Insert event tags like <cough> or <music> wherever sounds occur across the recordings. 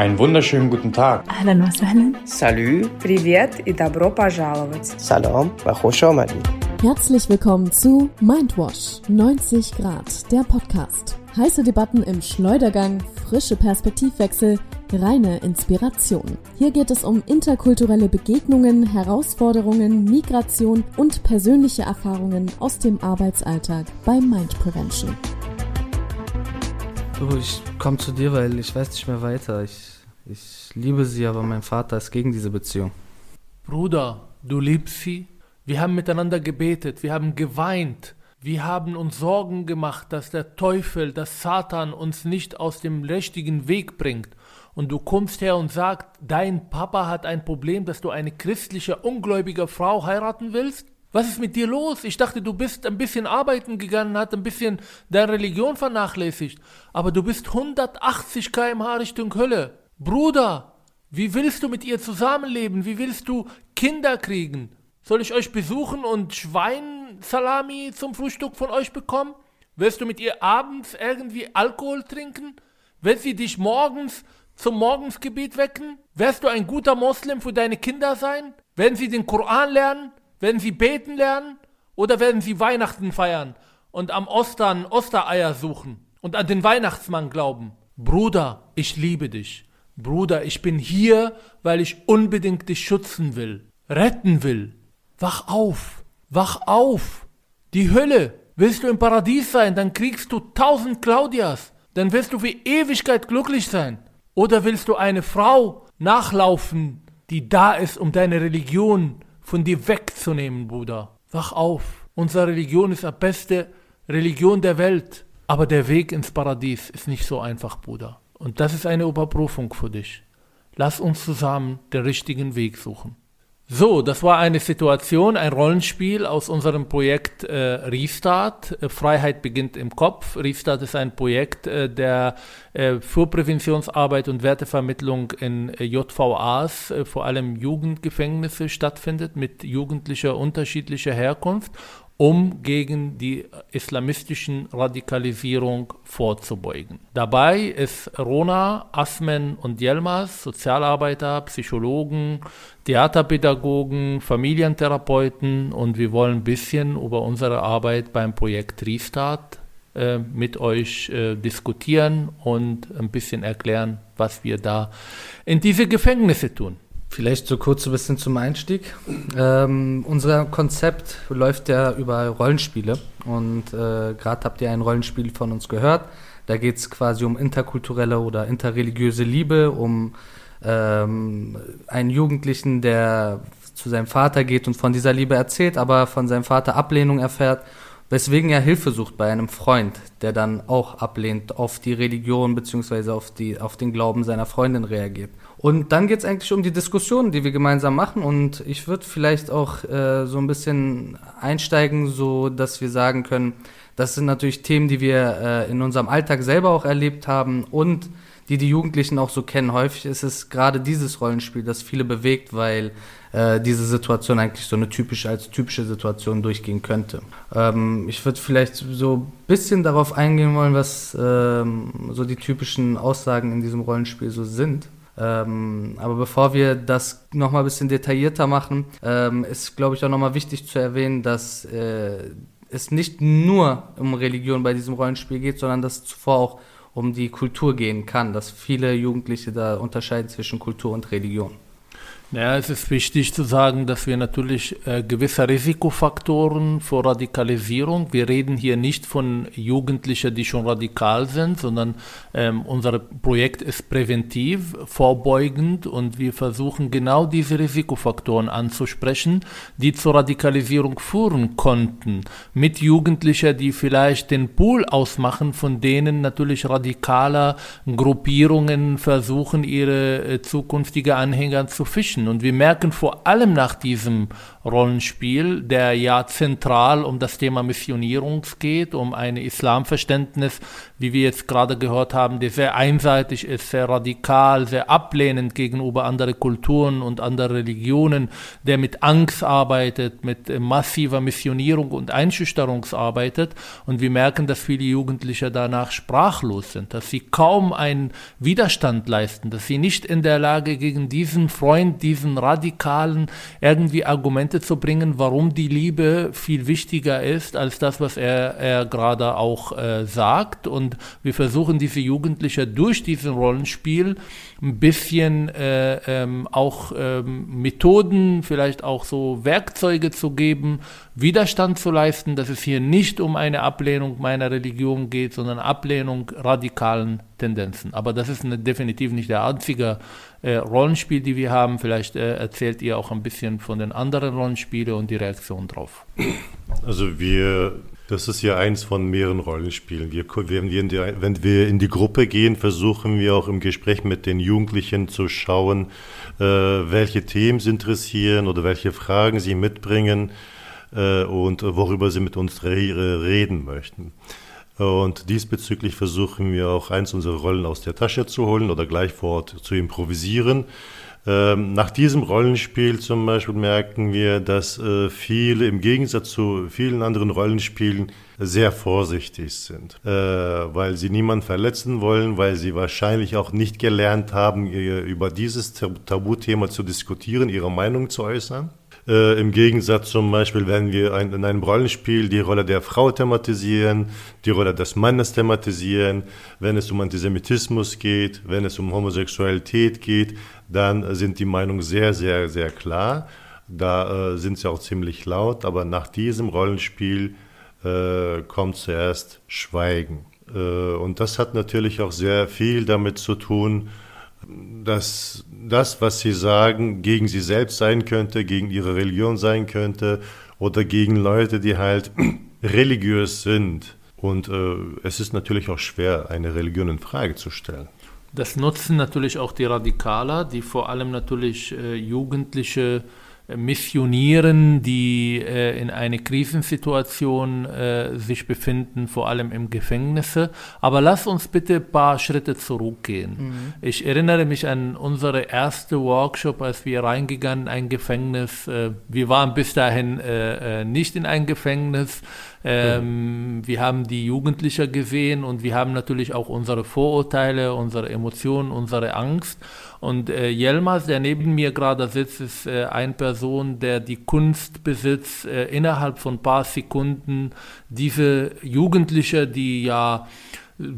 Einen wunderschönen guten Tag. Ahlan wa sahlan. Salü. Privet и добро пожаловать. Salam wa khosh Herzlich willkommen zu Mindwash 90 Grad, der Podcast. Heiße Debatten im Schleudergang, frische Perspektivwechsel, reine Inspiration. Hier geht es um interkulturelle Begegnungen, Herausforderungen, Migration und persönliche Erfahrungen aus dem Arbeitsalltag bei Mind Prevention. Du, ich komme zu dir, weil ich weiß nicht mehr weiter. Ich, ich liebe sie, aber mein Vater ist gegen diese Beziehung. Bruder, du liebst sie? Wir haben miteinander gebetet, wir haben geweint, wir haben uns Sorgen gemacht, dass der Teufel, dass Satan uns nicht aus dem richtigen Weg bringt. Und du kommst her und sagst, dein Papa hat ein Problem, dass du eine christliche, ungläubige Frau heiraten willst? Was ist mit dir los? Ich dachte, du bist ein bisschen arbeiten gegangen, hat ein bisschen deine Religion vernachlässigt. Aber du bist 180 km/h Richtung Hölle. Bruder, wie willst du mit ihr zusammenleben? Wie willst du Kinder kriegen? Soll ich euch besuchen und Schweinsalami zum Frühstück von euch bekommen? Wirst du mit ihr abends irgendwie Alkohol trinken? Wird sie dich morgens zum Morgensgebet wecken? Wirst du ein guter Moslem für deine Kinder sein? Werden sie den Koran lernen? Werden sie beten lernen? Oder werden sie Weihnachten feiern und am Ostern Ostereier suchen und an den Weihnachtsmann glauben? Bruder, ich liebe dich. Bruder, ich bin hier, weil ich unbedingt dich schützen will, retten will. Wach auf, wach auf. Die Hölle. Willst du im Paradies sein, dann kriegst du tausend Claudias. Dann wirst du für Ewigkeit glücklich sein. Oder willst du eine Frau nachlaufen, die da ist, um deine Religion von dir wegzunehmen, Bruder? Wach auf. Unsere Religion ist die beste Religion der Welt. Aber der Weg ins Paradies ist nicht so einfach, Bruder. Und das ist eine Überprüfung für dich. Lass uns zusammen den richtigen Weg suchen. So, das war eine Situation, ein Rollenspiel aus unserem Projekt äh, Restart. Äh, Freiheit beginnt im Kopf. Restart ist ein Projekt, äh, der äh, für Präventionsarbeit und Wertevermittlung in äh, JVAs, äh, vor allem Jugendgefängnisse, stattfindet, mit jugendlicher unterschiedlicher Herkunft um gegen die islamistischen Radikalisierung vorzubeugen. Dabei ist Rona, Asmen und Yelmas, Sozialarbeiter, Psychologen, Theaterpädagogen, Familientherapeuten und wir wollen ein bisschen über unsere Arbeit beim Projekt Restart äh, mit euch äh, diskutieren und ein bisschen erklären, was wir da in diese Gefängnisse tun. Vielleicht so kurz ein bisschen zum Einstieg. Ähm, unser Konzept läuft ja über Rollenspiele und äh, gerade habt ihr ein Rollenspiel von uns gehört. Da geht es quasi um interkulturelle oder interreligiöse Liebe, um ähm, einen Jugendlichen, der zu seinem Vater geht und von dieser Liebe erzählt, aber von seinem Vater Ablehnung erfährt, weswegen er Hilfe sucht bei einem Freund, der dann auch ablehnt, auf die Religion bzw. Auf, auf den Glauben seiner Freundin reagiert. Und dann geht es eigentlich um die Diskussionen, die wir gemeinsam machen. Und ich würde vielleicht auch äh, so ein bisschen einsteigen, so dass wir sagen können, das sind natürlich Themen, die wir äh, in unserem Alltag selber auch erlebt haben und die die Jugendlichen auch so kennen. Häufig ist es gerade dieses Rollenspiel, das viele bewegt, weil äh, diese Situation eigentlich so eine typische als typische Situation durchgehen könnte. Ähm, ich würde vielleicht so ein bisschen darauf eingehen wollen, was ähm, so die typischen Aussagen in diesem Rollenspiel so sind. Ähm, aber bevor wir das nochmal ein bisschen detaillierter machen, ähm, ist, glaube ich, auch nochmal wichtig zu erwähnen, dass äh, es nicht nur um Religion bei diesem Rollenspiel geht, sondern dass zuvor auch um die Kultur gehen kann, dass viele Jugendliche da unterscheiden zwischen Kultur und Religion. Ja, es ist wichtig zu sagen, dass wir natürlich äh, gewisse Risikofaktoren für Radikalisierung, wir reden hier nicht von Jugendlichen, die schon radikal sind, sondern ähm, unser Projekt ist präventiv, vorbeugend und wir versuchen genau diese Risikofaktoren anzusprechen, die zur Radikalisierung führen konnten. Mit Jugendlichen, die vielleicht den Pool ausmachen, von denen natürlich radikaler Gruppierungen versuchen, ihre äh, zukünftige Anhänger zu fischen. Menschen. Und wir merken vor allem nach diesem Rollenspiel, der ja zentral um das Thema Missionierung geht, um ein Islamverständnis, wie wir jetzt gerade gehört haben, der sehr einseitig ist, sehr radikal, sehr ablehnend gegenüber anderen Kulturen und anderen Religionen, der mit Angst arbeitet, mit massiver Missionierung und Einschüchterung arbeitet. Und wir merken, dass viele Jugendliche danach sprachlos sind, dass sie kaum einen Widerstand leisten, dass sie nicht in der Lage gegen diesen Freund, diesen radikalen irgendwie Argumente Argumente zu bringen, warum die Liebe viel wichtiger ist als das, was er, er gerade auch äh, sagt. Und wir versuchen diese Jugendlichen durch diesen Rollenspiel ein bisschen äh, ähm, auch ähm, Methoden, vielleicht auch so Werkzeuge zu geben, Widerstand zu leisten, dass es hier nicht um eine Ablehnung meiner Religion geht, sondern Ablehnung radikalen Tendenzen. Aber das ist eine, definitiv nicht der einzige äh, Rollenspiel, die wir haben. Vielleicht äh, erzählt ihr auch ein bisschen von den anderen Rollenspielen und die Reaktion drauf. Also wir das ist ja eins von mehreren Rollenspielen. Wir, wenn, wir die, wenn, wir in die Gruppe gehen, versuchen wir auch im Gespräch mit den Jugendlichen zu schauen, äh, welche Themen sie interessieren oder welche Fragen sie mitbringen äh, und worüber sie mit uns re reden möchten. Und diesbezüglich versuchen wir auch eins unserer Rollen aus der Tasche zu holen oder gleich vor Ort zu improvisieren. Ähm, nach diesem Rollenspiel zum Beispiel merken wir, dass äh, viele im Gegensatz zu vielen anderen Rollenspielen sehr vorsichtig sind, äh, weil sie niemanden verletzen wollen, weil sie wahrscheinlich auch nicht gelernt haben, über dieses Tabuthema zu diskutieren, ihre Meinung zu äußern. Äh, Im Gegensatz zum Beispiel, wenn wir ein, in einem Rollenspiel die Rolle der Frau thematisieren, die Rolle des Mannes thematisieren, wenn es um Antisemitismus geht, wenn es um Homosexualität geht, dann sind die Meinungen sehr, sehr, sehr klar. Da äh, sind sie auch ziemlich laut, aber nach diesem Rollenspiel äh, kommt zuerst Schweigen. Äh, und das hat natürlich auch sehr viel damit zu tun, dass das, was sie sagen, gegen sie selbst sein könnte, gegen ihre Religion sein könnte oder gegen Leute, die halt <clears throat> religiös sind. Und äh, es ist natürlich auch schwer, eine Religion in Frage zu stellen. Das nutzen natürlich auch die Radikaler, die vor allem natürlich äh, Jugendliche missionieren, die äh, in einer Krisensituation äh, sich befinden, vor allem im Gefängnisse. Aber lass uns bitte ein paar Schritte zurückgehen. Mhm. Ich erinnere mich an unsere erste Workshop, als wir reingegangen in ein Gefängnis. Äh, wir waren bis dahin äh, äh, nicht in ein Gefängnis. Ähm, mhm. Wir haben die Jugendlichen gesehen und wir haben natürlich auch unsere Vorurteile, unsere Emotionen, unsere Angst. Und äh, Jelmas, der neben mir gerade sitzt, ist äh, eine Person, der die Kunst besitzt, äh, innerhalb von ein paar Sekunden diese Jugendliche, die ja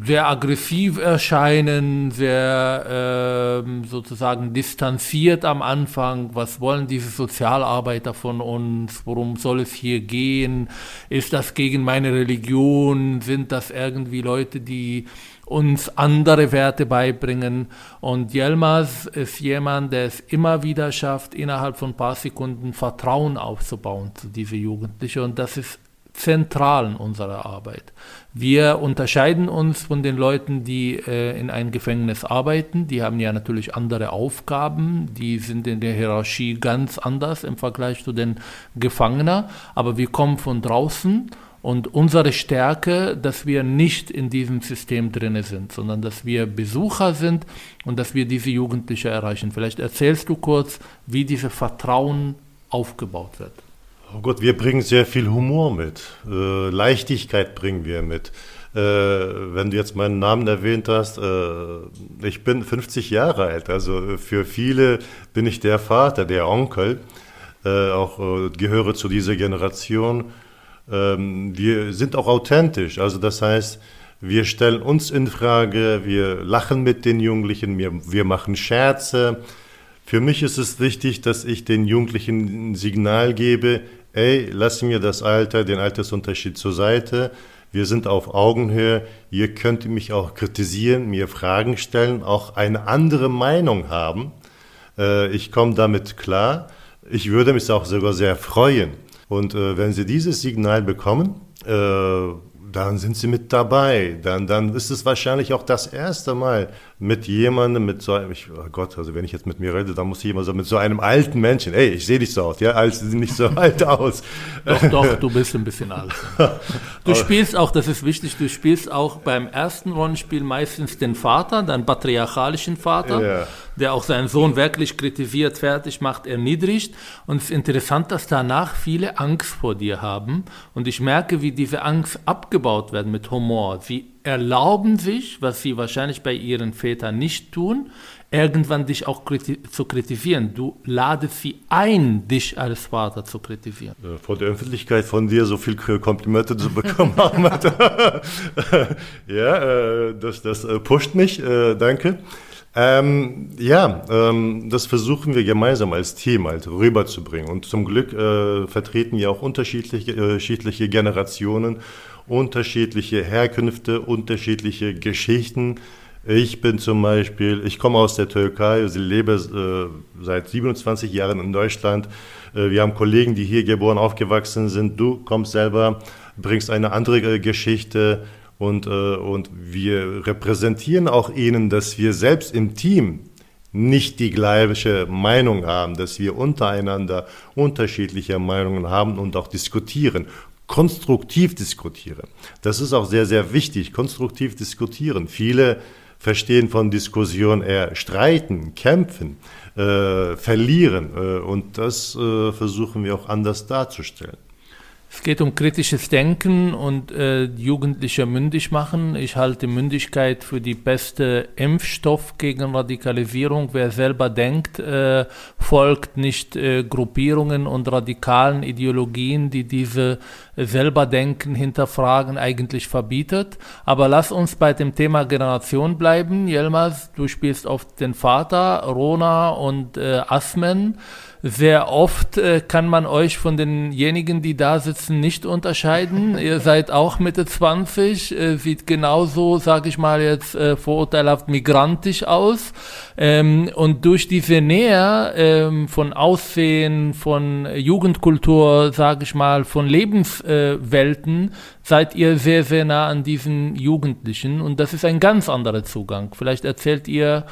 sehr aggressiv erscheinen, sehr äh, sozusagen distanziert am Anfang. Was wollen diese Sozialarbeiter von uns? Worum soll es hier gehen? Ist das gegen meine Religion? Sind das irgendwie Leute, die uns andere Werte beibringen. Und Yilmaz ist jemand, der es immer wieder schafft, innerhalb von ein paar Sekunden Vertrauen aufzubauen zu diesen Jugendlichen. Und das ist zentral in unserer Arbeit. Wir unterscheiden uns von den Leuten, die äh, in einem Gefängnis arbeiten. Die haben ja natürlich andere Aufgaben. Die sind in der Hierarchie ganz anders im Vergleich zu den Gefangenen. Aber wir kommen von draußen und unsere Stärke, dass wir nicht in diesem System drin sind, sondern dass wir Besucher sind und dass wir diese Jugendliche erreichen. Vielleicht erzählst du kurz, wie dieses Vertrauen aufgebaut wird. Oh Gott, wir bringen sehr viel Humor mit. Äh, Leichtigkeit bringen wir mit. Äh, wenn du jetzt meinen Namen erwähnt hast, äh, ich bin 50 Jahre alt. Also für viele bin ich der Vater, der Onkel. Äh, auch äh, gehöre zu dieser Generation ähm, wir sind auch authentisch. Also das heißt, wir stellen uns in Frage, wir lachen mit den Jugendlichen, wir, wir machen Scherze. Für mich ist es wichtig, dass ich den Jugendlichen ein Signal gebe, ey, lass mir das Alter, den Altersunterschied zur Seite. Wir sind auf Augenhöhe. Ihr könnt mich auch kritisieren, mir Fragen stellen, auch eine andere Meinung haben. Äh, ich komme damit klar. Ich würde mich auch sogar sehr freuen, und äh, wenn Sie dieses Signal bekommen, äh, dann sind sie mit dabei. Dann, dann ist es wahrscheinlich auch das erste Mal mit jemandem, mit so einem, ich, oh Gott, also wenn ich jetzt mit mir rede, dann muss ich immer so mit so einem alten Menschen, ey, ich sehe nicht so aus, ja, als sie nicht so <laughs> alt aus. Doch, doch, du bist ein bisschen alt. <laughs> Du spielst auch, das ist wichtig, du spielst auch beim ersten Rollenspiel meistens den Vater, deinen patriarchalischen Vater, Ja. Der auch seinen Sohn wirklich kritisiert, fertig macht, erniedrigt. Und es ist interessant, dass danach viele Angst vor dir haben. Und ich merke, wie diese Angst abgebaut werden mit Humor. Sie erlauben sich, was sie wahrscheinlich bei ihren Vätern nicht tun, irgendwann dich auch kriti zu kritisieren. Du ladest sie ein, dich als Vater zu kritisieren. Äh, Vor der Öffentlichkeit von dir so viel Komplimente zu bekommen, Ahmad. <laughs> <laughs> ja, äh, das, das äh, pusht mich, danke. Ähm, ja, ähm, das versuchen wir gemeinsam als Team halt rüberzubringen. Und zum Glück äh, vertreten wir auch unterschiedliche, äh, unterschiedliche Generationen, unterschiedliche Herkünfte, unterschiedliche Geschichten. Ich bin zum Beispiel, ich komme aus der Türkei, ich lebe äh, seit 27 Jahren in Deutschland. Äh, wir haben Kollegen, die hier geboren, aufgewachsen sind. Du kommst selber, bringst eine andere äh, Geschichte und, äh, und wir repräsentieren auch ihnen, dass wir selbst im Team nicht die gleiche Meinung haben, dass wir untereinander unterschiedliche Meinungen haben und auch diskutieren konstruktiv diskutieren. Das ist auch sehr, sehr wichtig, konstruktiv diskutieren. Viele verstehen von Diskussion eher streiten, kämpfen, äh, verlieren. Äh, und das äh, versuchen wir auch anders darzustellen. Es geht um kritisches Denken und äh, Jugendliche mündig machen. Ich halte Mündigkeit für die beste Impfstoff gegen Radikalisierung. Wer selber denkt, äh, folgt nicht äh, Gruppierungen und radikalen Ideologien, die diese selber denken, hinterfragen, eigentlich verbietet. Aber lass uns bei dem Thema Generation bleiben. Yilmaz, du spielst oft den Vater, Rona und äh, Asmen. Sehr oft äh, kann man euch von denjenigen, die da sitzen, nicht unterscheiden. <laughs> Ihr seid auch Mitte 20, äh, sieht genauso, sage ich mal jetzt, äh, vorurteilhaft migrantisch aus. Ähm, und durch diese Nähe ähm, von Aussehen, von Jugendkultur, sage ich mal, von Lebenswelten, seid ihr sehr, sehr nah an diesen Jugendlichen. Und das ist ein ganz anderer Zugang. Vielleicht erzählt ihr,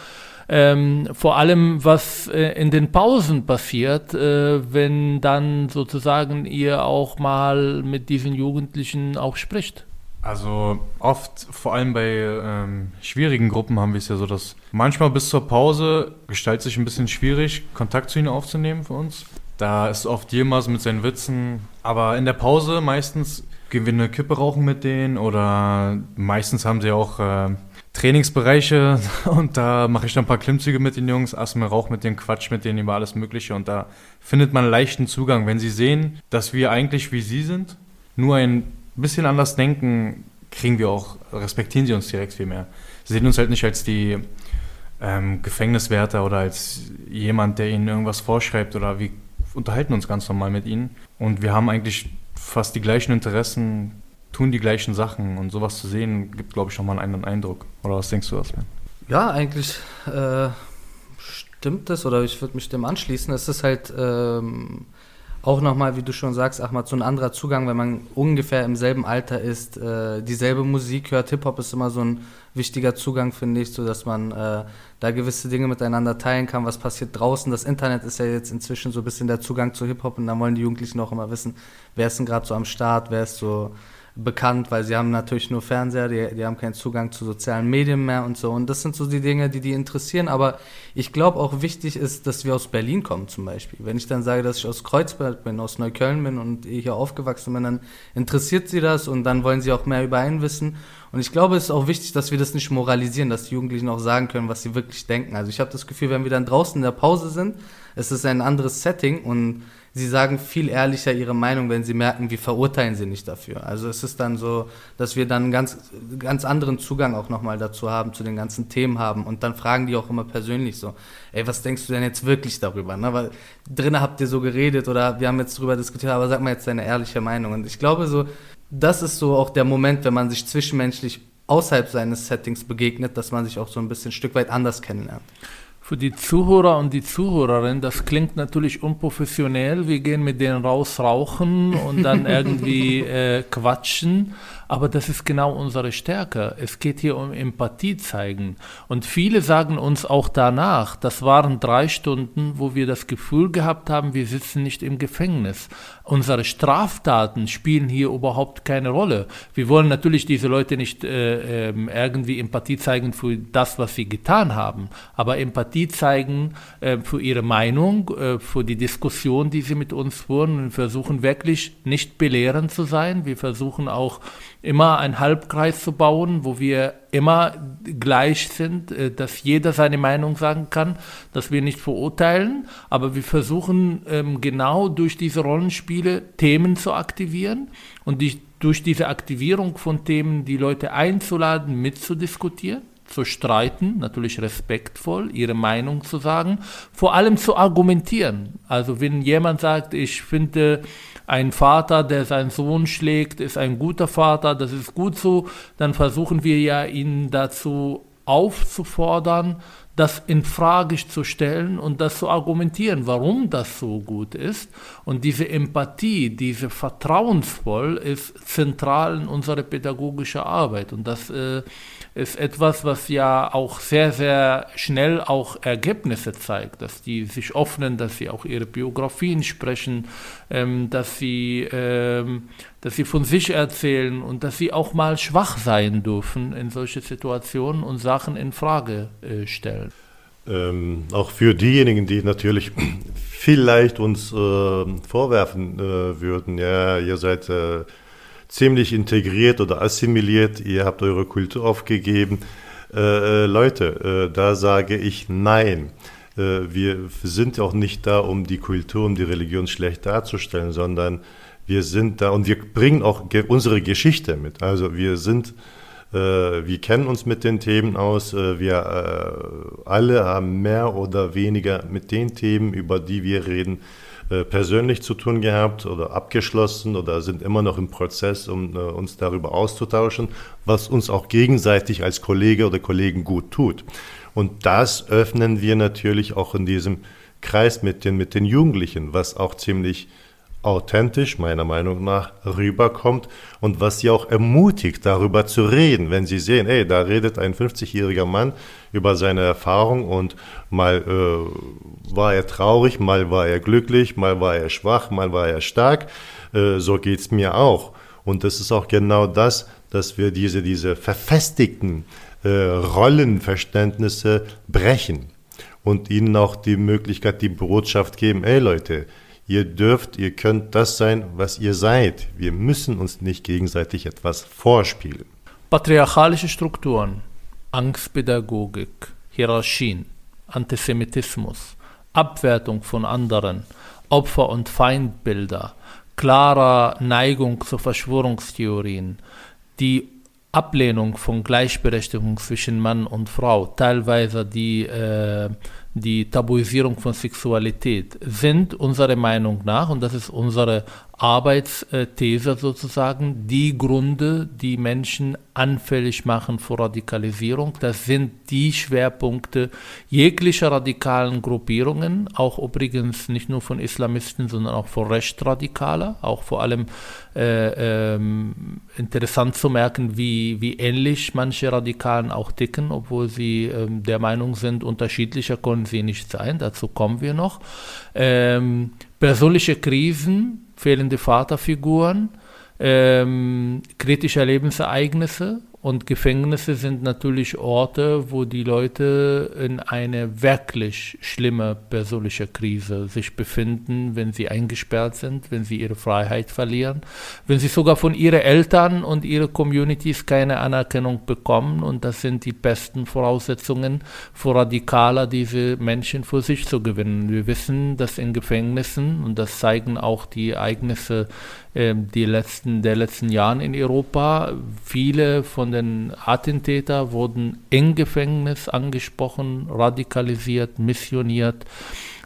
ähm, vor allem, was äh, in den Pausen passiert, äh, wenn dann sozusagen ihr auch mal mit diesen Jugendlichen auch spricht. Also oft, vor allem bei ähm, schwierigen Gruppen, haben wir es ja so, dass manchmal bis zur Pause gestaltet sich ein bisschen schwierig, Kontakt zu ihnen aufzunehmen für uns. Da ist oft jemals mit seinen Witzen, aber in der Pause meistens gehen wir eine Kippe rauchen mit denen oder meistens haben sie auch äh, Trainingsbereiche <laughs> und da mache ich dann ein paar Klimmzüge mit den Jungs, Asme Rauch mit denen, Quatsch mit denen über alles Mögliche und da findet man leichten Zugang. Wenn sie sehen, dass wir eigentlich wie sie sind, nur ein bisschen anders denken, kriegen wir auch, respektieren sie uns direkt viel mehr. Sie sehen uns halt nicht als die ähm, Gefängniswärter oder als jemand, der ihnen irgendwas vorschreibt oder wir unterhalten uns ganz normal mit ihnen und wir haben eigentlich fast die gleichen Interessen, tun die gleichen Sachen und sowas zu sehen, gibt, glaube ich, nochmal einen Eindruck. Oder was denkst du, Aslan? Ja, eigentlich äh, stimmt das oder ich würde mich dem anschließen. Es ist halt ähm, auch nochmal, wie du schon sagst, Ahmad, so ein anderer Zugang, wenn man ungefähr im selben Alter ist, äh, dieselbe Musik hört. Hip-Hop ist immer so ein wichtiger Zugang, finde ich, so dass man äh, da gewisse Dinge miteinander teilen kann, was passiert draußen. Das Internet ist ja jetzt inzwischen so ein bisschen der Zugang zu Hip-Hop und da wollen die Jugendlichen auch immer wissen, wer ist denn gerade so am Start, wer ist so bekannt, weil sie haben natürlich nur Fernseher, die, die haben keinen Zugang zu sozialen Medien mehr und so. Und das sind so die Dinge, die die interessieren. Aber ich glaube auch wichtig ist, dass wir aus Berlin kommen zum Beispiel. Wenn ich dann sage, dass ich aus Kreuzberg bin, aus Neukölln bin und hier aufgewachsen bin, dann interessiert sie das und dann wollen sie auch mehr über einen wissen. Und ich glaube, es ist auch wichtig, dass wir das nicht moralisieren, dass die Jugendlichen auch sagen können, was sie wirklich denken. Also ich habe das Gefühl, wenn wir dann draußen in der Pause sind, es ist ein anderes Setting und sie sagen viel ehrlicher ihre Meinung, wenn sie merken, wir verurteilen sie nicht dafür. Also es ist dann so, dass wir dann einen ganz, ganz anderen Zugang auch nochmal dazu haben, zu den ganzen Themen haben. Und dann fragen die auch immer persönlich so, ey, was denkst du denn jetzt wirklich darüber? Ne? Weil drinnen habt ihr so geredet oder wir haben jetzt drüber diskutiert, aber sag mal jetzt deine ehrliche Meinung. Und ich glaube so, das ist so auch der Moment, wenn man sich zwischenmenschlich außerhalb seines Settings begegnet, dass man sich auch so ein bisschen ein Stück weit anders kennenlernt. Für die Zuhörer und die Zuhörerinnen, das klingt natürlich unprofessionell. Wir gehen mit denen raus rauchen und dann <laughs> irgendwie äh, quatschen. Aber das ist genau unsere Stärke. Es geht hier um Empathie zeigen. Und viele sagen uns auch danach, das waren drei Stunden, wo wir das Gefühl gehabt haben, wir sitzen nicht im Gefängnis. Unsere Straftaten spielen hier überhaupt keine Rolle. Wir wollen natürlich diese Leute nicht äh, äh, irgendwie Empathie zeigen für das, was sie getan haben, aber Empathie zeigen äh, für ihre Meinung, äh, für die Diskussion, die sie mit uns führen. Wir versuchen wirklich nicht belehrend zu sein. Wir versuchen auch immer einen Halbkreis zu bauen, wo wir immer gleich sind, äh, dass jeder seine Meinung sagen kann, dass wir nicht verurteilen, aber wir versuchen ähm, genau durch diese Rollenspiele Themen zu aktivieren und durch diese Aktivierung von Themen die Leute einzuladen, mitzudiskutieren zu streiten, natürlich respektvoll, ihre Meinung zu sagen, vor allem zu argumentieren. Also wenn jemand sagt, ich finde ein Vater, der seinen Sohn schlägt, ist ein guter Vater, das ist gut so, dann versuchen wir ja ihn dazu aufzufordern, das in Frage zu stellen und das zu argumentieren, warum das so gut ist. Und diese Empathie, diese Vertrauensvoll ist zentral in unserer pädagogischen Arbeit. Und das äh, ist etwas, was ja auch sehr, sehr schnell auch Ergebnisse zeigt, dass die sich öffnen, dass sie auch ihre Biografien sprechen, ähm, dass, sie, ähm, dass sie von sich erzählen und dass sie auch mal schwach sein dürfen in solche Situationen und Sachen in Frage äh, stellen. Ähm, auch für diejenigen, die natürlich <clears throat> vielleicht uns äh, vorwerfen äh, würden, ja, ihr seid äh, ziemlich integriert oder assimiliert, ihr habt eure Kultur aufgegeben. Äh, äh, Leute, äh, da sage ich nein. Äh, wir sind auch nicht da, um die Kultur, um die Religion schlecht darzustellen, sondern wir sind da und wir bringen auch ge unsere Geschichte mit. Also wir sind, äh, wir kennen uns mit den Themen aus, äh, wir alle haben mehr oder weniger mit den Themen, über die wir reden, persönlich zu tun gehabt oder abgeschlossen oder sind immer noch im Prozess, um äh, uns darüber auszutauschen, was uns auch gegenseitig als Kollege oder Kollegen gut tut. Und das öffnen wir natürlich auch in diesem Kreis mit den, mit den Jugendlichen, was auch ziemlich authentisch, meiner Meinung nach, rüberkommt und was sie auch ermutigt, darüber zu reden, wenn sie sehen, ey, da redet ein 50-jähriger Mann über seine Erfahrung und mal äh, war er traurig, mal war er glücklich, mal war er schwach, mal war er stark, äh, so geht's mir auch. Und das ist auch genau das, dass wir diese, diese verfestigten äh, Rollenverständnisse brechen und ihnen auch die Möglichkeit, die Botschaft geben, ey Leute, Ihr dürft, ihr könnt das sein, was ihr seid. Wir müssen uns nicht gegenseitig etwas vorspielen. Patriarchalische Strukturen, Angstpädagogik, Hierarchien, Antisemitismus, Abwertung von anderen, Opfer- und Feindbilder, klarer Neigung zu Verschwörungstheorien, die Ablehnung von Gleichberechtigung zwischen Mann und Frau, teilweise die äh, die Tabuisierung von Sexualität sind unserer Meinung nach, und das ist unsere Arbeitsthese sozusagen, die Gründe, die Menschen anfällig machen für Radikalisierung. Das sind die Schwerpunkte jeglicher radikalen Gruppierungen, auch übrigens nicht nur von Islamisten, sondern auch von Rechtsradikaler, auch vor allem äh, ähm, interessant zu merken, wie, wie ähnlich manche Radikalen auch ticken, obwohl sie ähm, der Meinung sind, unterschiedlicher können sie nicht sein, dazu kommen wir noch. Ähm, persönliche Krisen, fehlende Vaterfiguren, ähm, kritische Lebensereignisse, und Gefängnisse sind natürlich Orte, wo die Leute in eine wirklich schlimme persönliche Krise sich befinden, wenn sie eingesperrt sind, wenn sie ihre Freiheit verlieren, wenn sie sogar von ihren Eltern und ihren Communities keine Anerkennung bekommen. Und das sind die besten Voraussetzungen für Radikaler, diese Menschen für sich zu gewinnen. Wir wissen, dass in Gefängnissen, und das zeigen auch die Ereignisse die letzten, der letzten Jahren in Europa. Viele von den Attentätern wurden im Gefängnis angesprochen, radikalisiert, missioniert.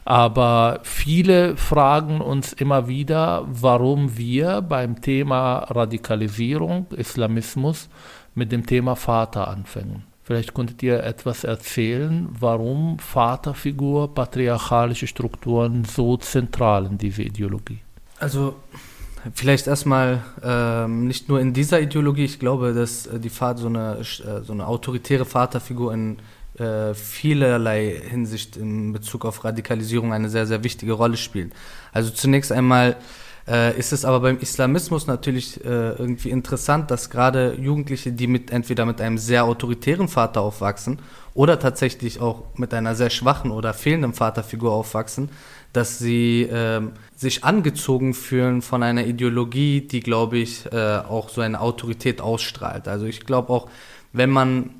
Aber viele fragen uns immer wieder, warum wir beim Thema Radikalisierung, Islamismus, mit dem Thema Vater anfangen. Vielleicht könntet ihr etwas erzählen, warum Vaterfigur, patriarchalische Strukturen so zentral in dieser Ideologie. Also vielleicht erstmal ähm, nicht nur in dieser Ideologie, ich glaube, dass äh, die Vater, so, eine, äh, so eine autoritäre Vaterfigur in äh, vielerlei Hinsicht in Bezug auf Radikalisierung eine sehr, sehr wichtige Rolle spielt. Also zunächst einmal äh, ist es aber beim Islamismus natürlich äh, irgendwie interessant, dass gerade Jugendliche, die mit entweder mit einem sehr autoritären Vater aufwachsen oder tatsächlich auch mit einer sehr schwachen oder fehlenden Vaterfigur aufwachsen, dass sie ähm, sich angezogen fühlen von einer Ideologie, die, glaube ich, äh, auch so eine Autorität ausstrahlt. Also ich glaube auch, wenn man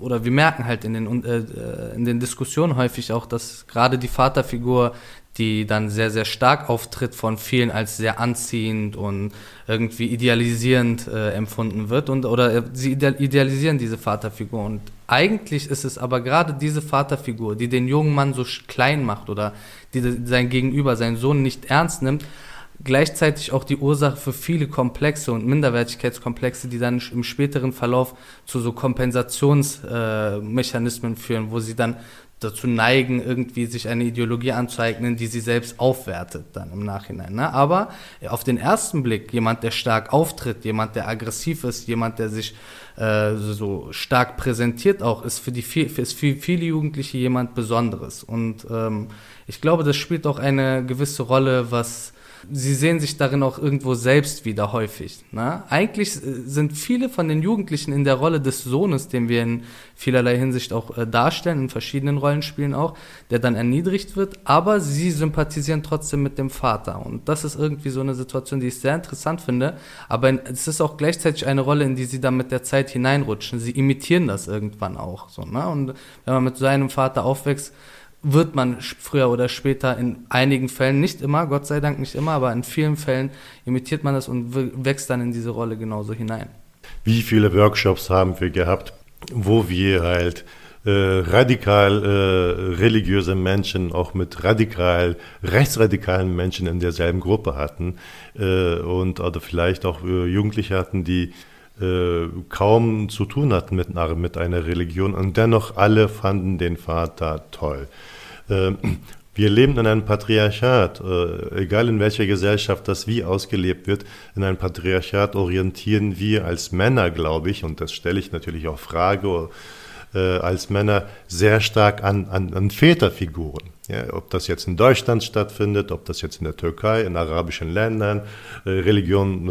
oder wir merken halt in den, äh, äh, in den Diskussionen häufig auch, dass gerade die Vaterfigur die dann sehr, sehr stark auftritt, von vielen als sehr anziehend und irgendwie idealisierend äh, empfunden wird und oder äh, sie idealisieren diese Vaterfigur. Und eigentlich ist es aber gerade diese Vaterfigur, die den jungen Mann so klein macht oder die sein Gegenüber, seinen Sohn nicht ernst nimmt, gleichzeitig auch die Ursache für viele Komplexe und Minderwertigkeitskomplexe, die dann im späteren Verlauf zu so Kompensationsmechanismen äh, führen, wo sie dann dazu neigen, irgendwie sich eine Ideologie anzueignen, die sie selbst aufwertet dann im Nachhinein. Ne? Aber auf den ersten Blick, jemand, der stark auftritt, jemand, der aggressiv ist, jemand, der sich äh, so stark präsentiert auch, ist für, die, ist für viele Jugendliche jemand Besonderes. Und ähm, ich glaube, das spielt auch eine gewisse Rolle, was sie sehen sich darin auch irgendwo selbst wieder häufig. Ne? Eigentlich sind viele von den Jugendlichen in der Rolle des Sohnes, den wir in vielerlei Hinsicht auch äh, darstellen, in verschiedenen Rollenspielen auch, der dann erniedrigt wird, aber sie sympathisieren trotzdem mit dem Vater. Und das ist irgendwie so eine Situation, die ich sehr interessant finde. Aber es ist auch gleichzeitig eine Rolle, in die sie dann mit der Zeit hineinrutschen. Sie imitieren das irgendwann auch. So, ne? Und wenn man mit seinem Vater aufwächst, wird man früher oder später in einigen Fällen, nicht immer, Gott sei Dank nicht immer, aber in vielen Fällen imitiert man das und wächst dann in diese Rolle genauso hinein. Wie viele Workshops haben wir gehabt, wo wir halt äh, radikal äh, religiöse Menschen auch mit radikal rechtsradikalen Menschen in derselben Gruppe hatten äh, und oder vielleicht auch äh, Jugendliche hatten, die äh, kaum zu tun hatten mit, mit einer Religion und dennoch alle fanden den Vater toll. Ähm, wir leben in einem Patriarchat, äh, egal in welcher Gesellschaft das wie ausgelebt wird. In einem Patriarchat orientieren wir als Männer, glaube ich, und das stelle ich natürlich auch Frage, äh, als Männer sehr stark an, an, an Väterfiguren. Ja, ob das jetzt in Deutschland stattfindet, ob das jetzt in der Türkei, in arabischen Ländern, äh, Religion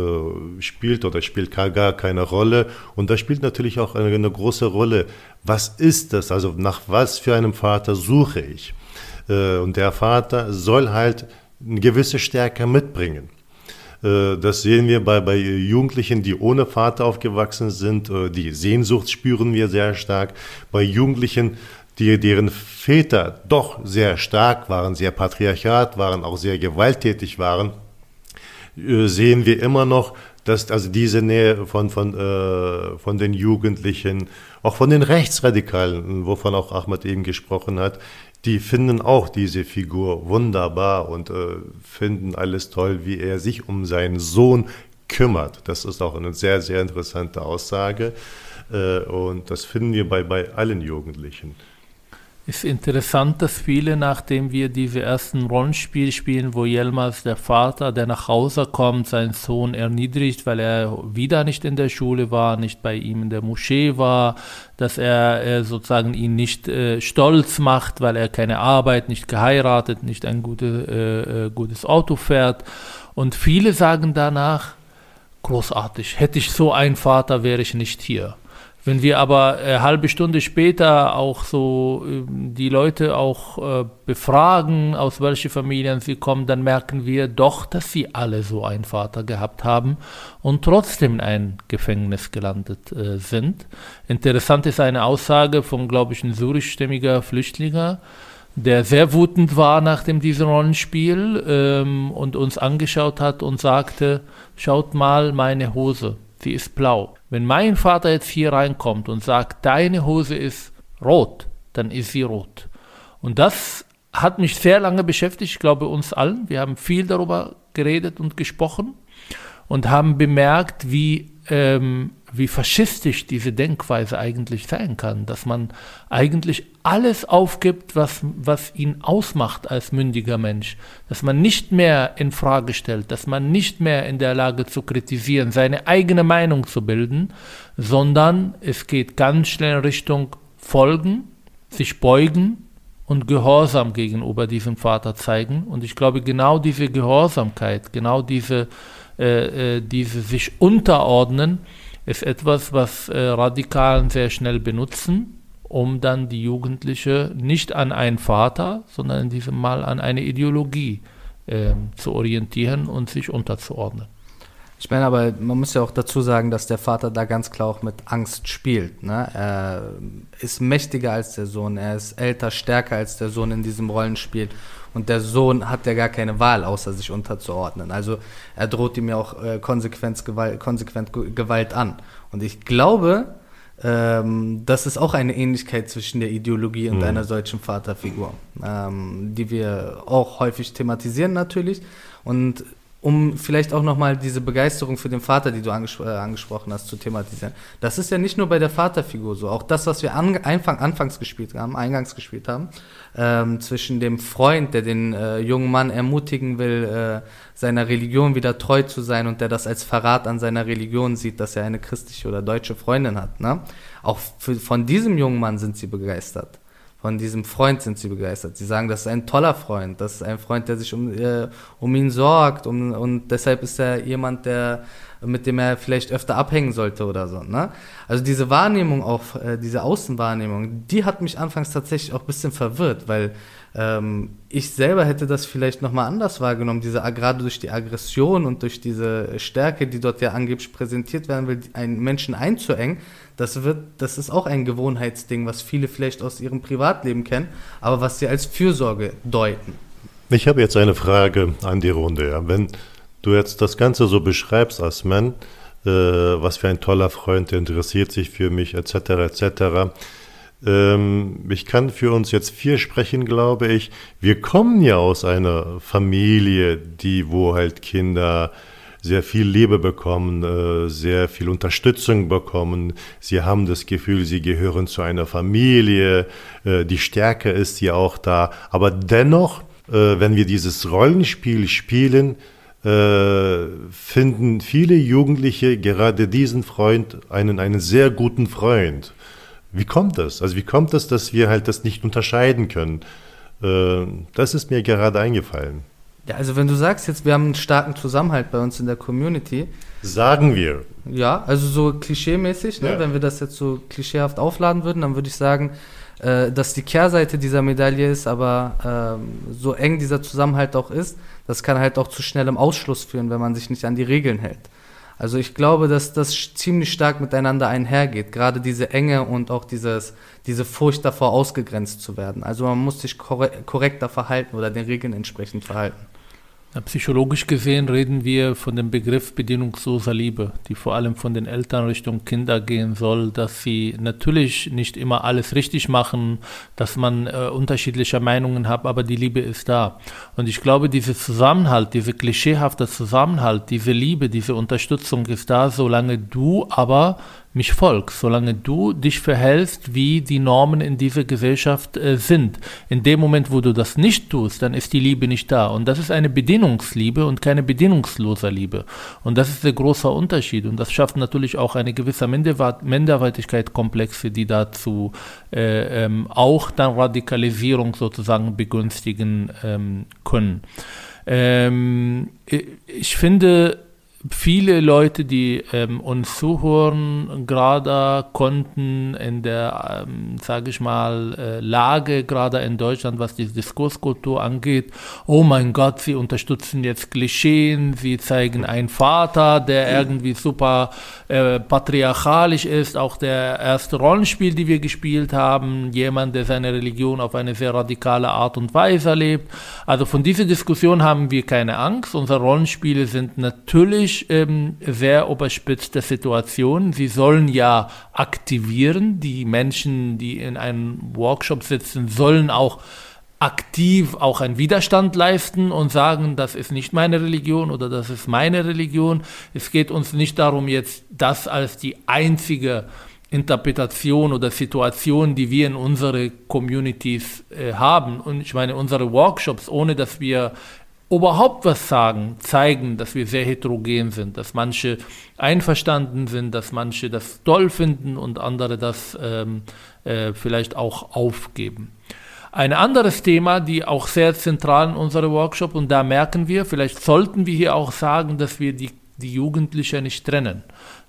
äh, spielt oder spielt gar keine Rolle. Und da spielt natürlich auch eine, eine, große Rolle, was ist das? Also nach was für einem Vater suche ich? Äh, und der Vater soll halt eine gewisse Stärke mitbringen. Äh, das sehen wir bei, bei Jugendlichen, die ohne Vater aufgewachsen sind. Äh, die Sehnsucht spüren wir sehr stark. Bei Jugendlichen, die, deren Väter doch sehr stark waren, sehr patriarchat waren, auch sehr gewalttätig waren, sehen wir immer noch, dass also diese Nähe von, von, äh, von den Jugendlichen, auch von den Rechtsradikalen, wovon auch Ahmad eben gesprochen hat, die finden auch diese Figur wunderbar und äh, finden alles toll, wie er sich um seinen Sohn kümmert. Das ist auch eine sehr, sehr interessante Aussage äh, und das finden wir bei, bei allen Jugendlichen ist interessant, dass viele, nachdem wir diese ersten Rollenspiele spielen, wo Jelmaz der Vater, der nach Hause kommt, seinen Sohn erniedrigt, weil er wieder nicht in der Schule war, nicht bei ihm in der Moschee war, dass er, er sozusagen ihn nicht äh, stolz macht, weil er keine Arbeit, nicht geheiratet, nicht ein gute, äh, äh, gutes Auto fährt. Und viele sagen danach, großartig, hätte ich so einen Vater, wäre ich nicht hier. Wenn wir aber eine äh, halbe Stunde später auch so äh, die Leute auch äh, befragen, aus welchen Familien sie kommen, dann merken wir doch, dass sie alle so einen Vater gehabt haben und trotzdem in ein Gefängnis gelandet äh, sind. Interessant ist eine Aussage von, glaube ich, ein syrischstämmiger Flüchtlinger, der sehr wütend war nach dem diesem Rollenspiel ähm, und uns angeschaut hat und sagte, schaut mal meine Hose, sie ist blau. Wenn mein Vater jetzt hier reinkommt und sagt, deine Hose ist rot, dann ist sie rot. Und das hat mich sehr lange beschäftigt, ich glaube uns allen. Wir haben viel darüber geredet und gesprochen und haben bemerkt, wie ähm, wie faschistisch diese Denkweise eigentlich sein kann, dass man eigentlich alles aufgibt, was, was ihn ausmacht als mündiger Mensch, dass man nicht mehr in Frage stellt, dass man nicht mehr in der Lage zu kritisieren, seine eigene Meinung zu bilden, sondern es geht ganz schnell in Richtung Folgen, sich beugen und Gehorsam gegenüber diesem Vater zeigen. Und ich glaube, genau diese Gehorsamkeit, genau diese, äh, äh, diese sich unterordnen, ist etwas, was äh, Radikalen sehr schnell benutzen, um dann die Jugendliche nicht an einen Vater, sondern in diesem Mal an eine Ideologie äh, zu orientieren und sich unterzuordnen. Ich meine aber, man muss ja auch dazu sagen, dass der Vater da ganz klar auch mit Angst spielt. Ne? Er ist mächtiger als der Sohn, er ist älter, stärker als der Sohn in diesem Rollenspiel. Und der Sohn hat ja gar keine Wahl, außer sich unterzuordnen. Also er droht ihm ja auch äh, konsequent, Gewalt, konsequent Gewalt an. Und ich glaube, ähm, das ist auch eine Ähnlichkeit zwischen der Ideologie und mhm. einer solchen Vaterfigur, ähm, die wir auch häufig thematisieren natürlich. Und um vielleicht auch nochmal diese Begeisterung für den Vater, die du angespro äh, angesprochen hast, zu thematisieren. Das ist ja nicht nur bei der Vaterfigur so. Auch das, was wir an Anfang, anfangs gespielt haben, eingangs gespielt haben, ähm, zwischen dem Freund, der den äh, jungen Mann ermutigen will, äh, seiner Religion wieder treu zu sein und der das als Verrat an seiner Religion sieht, dass er eine christliche oder deutsche Freundin hat. Ne? Auch für, von diesem jungen Mann sind sie begeistert von diesem Freund sind sie begeistert. Sie sagen, das ist ein toller Freund, das ist ein Freund, der sich um, äh, um ihn sorgt um, und deshalb ist er jemand, der mit dem er vielleicht öfter abhängen sollte oder so. Ne? Also diese Wahrnehmung auch, äh, diese Außenwahrnehmung, die hat mich anfangs tatsächlich auch ein bisschen verwirrt, weil ähm, ich selber hätte das vielleicht nochmal anders wahrgenommen, diese gerade durch die Aggression und durch diese Stärke, die dort ja angeblich präsentiert werden will, einen Menschen einzuengen, das wird, das ist auch ein Gewohnheitsding, was viele vielleicht aus ihrem Privatleben kennen, aber was sie als Fürsorge deuten. Ich habe jetzt eine Frage an die Runde. Ja. Wenn du jetzt das Ganze so beschreibst als Mann, äh, was für ein toller Freund, der interessiert sich für mich, etc., etc., ähm, ich kann für uns jetzt vier sprechen, glaube ich. Wir kommen ja aus einer Familie, die, wo halt Kinder sehr viel Liebe bekommen, äh, sehr viel Unterstützung bekommen. Sie haben das Gefühl, sie gehören zu einer Familie. Äh, die Stärke ist ja auch da. Aber dennoch, äh, wenn wir dieses Rollenspiel spielen, finden viele Jugendliche gerade diesen Freund, einen, einen sehr guten Freund. Wie kommt das? Also wie kommt das, dass wir halt das nicht unterscheiden können? Das ist mir gerade eingefallen. Ja, also wenn du sagst jetzt, wir haben einen starken Zusammenhalt bei uns in der Community. Sagen wir. Ja, also so klischeemäßig, ne? Ja. wenn wir das jetzt so klischeehaft aufladen würden, dann würde ich sagen, äh, dass die Kehrseite dieser Medaille ist, aber ähm, so eng dieser Zusammenhalt auch ist, das kann halt auch zu schnellem Ausschluss führen, wenn man sich nicht an die Regeln hält. Also ich glaube, dass das ziemlich stark miteinander einhergeht, gerade diese Enge und auch dieses, diese Furcht davor, ausgegrenzt zu werden. Also man muss sich korrekter verhalten oder den Regeln entsprechend verhalten. Psychologisch gesehen reden wir von dem Begriff bedingungsloser Liebe, die vor allem von den Eltern Richtung Kinder gehen soll, dass sie natürlich nicht immer alles richtig machen, dass man äh, unterschiedliche Meinungen hat, aber die Liebe ist da. Und ich glaube, dieser Zusammenhalt, diese klischeehafte Zusammenhalt, diese Liebe, diese Unterstützung ist da, solange du aber mich folgst, solange du dich verhältst, wie die Normen in dieser Gesellschaft äh, sind. In dem Moment, wo du das nicht tust, dann ist die Liebe nicht da. Und das ist eine Bedingungsliebe und keine bedingungslose Liebe. Und das ist der große Unterschied. Und das schafft natürlich auch eine gewisse Minderwertigkeitskomplexe, die dazu äh, ähm, auch dann Radikalisierung sozusagen begünstigen ähm, können. Ähm, ich finde, viele Leute, die ähm, uns zuhören, gerade konnten in der, ähm, sage ich mal, äh, Lage, gerade in Deutschland, was die Diskurskultur angeht, oh mein Gott, sie unterstützen jetzt Klischeen, sie zeigen einen Vater, der irgendwie super äh, patriarchalisch ist, auch der erste Rollenspiel, die wir gespielt haben, jemand, der seine Religion auf eine sehr radikale Art und Weise lebt. Also von dieser Diskussion haben wir keine Angst. Unsere Rollenspiele sind natürlich natürlich ähm, sehr überspitzte Situation. Sie sollen ja aktivieren. Die Menschen, die in einem Workshop sitzen, sollen auch aktiv auch einen Widerstand leisten und sagen, das ist nicht meine Religion oder das ist meine Religion. Es geht uns nicht darum, jetzt das als die einzige Interpretation oder Situation, die wir in unsere Communities äh, haben. Und ich meine, unsere Workshops, ohne dass wir überhaupt was sagen, zeigen, dass wir sehr heterogen sind, dass manche einverstanden sind, dass manche das toll finden und andere das ähm, äh, vielleicht auch aufgeben. Ein anderes Thema, die auch sehr zentral in unserem Workshop, und da merken wir, vielleicht sollten wir hier auch sagen, dass wir die, die Jugendlichen nicht trennen.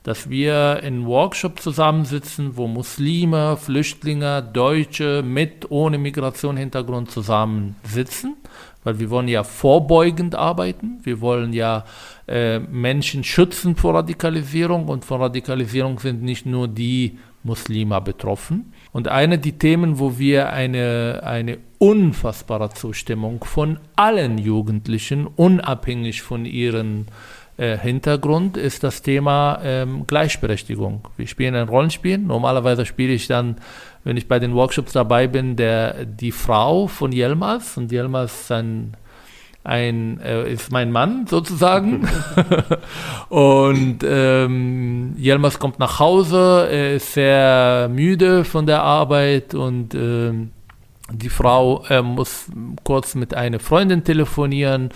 Dass wir in Workshop zusammensitzen, wo Muslime, Flüchtlinge, Deutsche mit, ohne Migrationshintergrund zusammensitzen, weil wir wollen ja vorbeugend arbeiten. Wir wollen ja äh, Menschen schützen vor Radikalisierung und von Radikalisierung sind nicht nur die Muslime betroffen. Und eine der Themen, wo wir eine, eine unfassbare Zustimmung von allen Jugendlichen, unabhängig von ihrem äh, Hintergrund, ist das Thema ähm, Gleichberechtigung. Wir spielen ein Rollenspiel. Normalerweise spiele ich dann, wenn ich bei den Workshops dabei bin, der, die Frau von Yelmas. Und Yelmas ist ein ein, äh, ist mein Mann sozusagen. <laughs> <laughs> und ähm, Jelmas kommt nach Hause, er ist sehr müde von der Arbeit und ähm, die Frau äh, muss kurz mit einer Freundin telefonieren.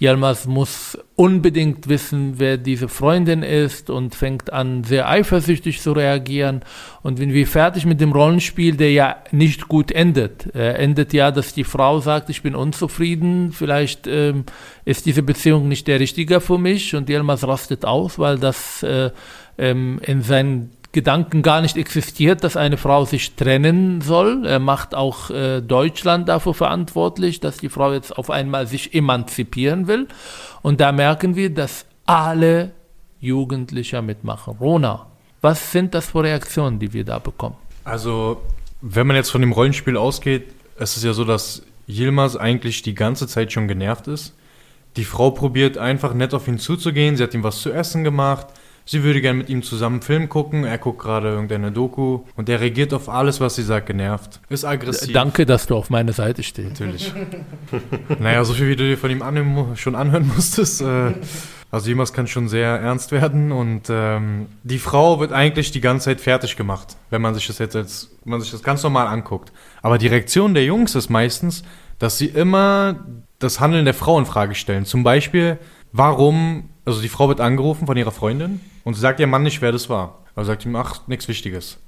Yilmaz muss unbedingt wissen, wer diese Freundin ist und fängt an, sehr eifersüchtig zu reagieren. Und wenn wir fertig mit dem Rollenspiel, der ja nicht gut endet, äh, endet ja, dass die Frau sagt, ich bin unzufrieden, vielleicht ähm, ist diese Beziehung nicht der richtige für mich und Yilmaz rastet aus, weil das äh, ähm, in seinen Gedanken gar nicht existiert, dass eine Frau sich trennen soll. Er macht auch äh, Deutschland dafür verantwortlich, dass die Frau jetzt auf einmal sich emanzipieren will. Und da merken wir, dass alle Jugendliche mitmachen. Rona, was sind das für Reaktionen, die wir da bekommen? Also, wenn man jetzt von dem Rollenspiel ausgeht, ist es ja so, dass Yilmaz eigentlich die ganze Zeit schon genervt ist. Die Frau probiert einfach nett auf ihn zuzugehen, sie hat ihm was zu essen gemacht, Sie würde gerne mit ihm zusammen einen Film gucken. Er guckt gerade irgendeine Doku und er reagiert auf alles, was sie sagt, genervt. Ist aggressiv. Danke, dass du auf meiner Seite stehst. Natürlich. <laughs> naja, so viel, wie du dir von ihm anhören, schon anhören musstest. Äh, also jemals kann schon sehr ernst werden und ähm, die Frau wird eigentlich die ganze Zeit fertig gemacht, wenn man sich das jetzt als, wenn man sich das ganz normal anguckt. Aber die Reaktion der Jungs ist meistens, dass sie immer das Handeln der Frau in Frage stellen. Zum Beispiel, warum, also die Frau wird angerufen von ihrer Freundin und sagt ihr Mann nicht, wer das war. Er sagt ihm, ach, nichts Wichtiges.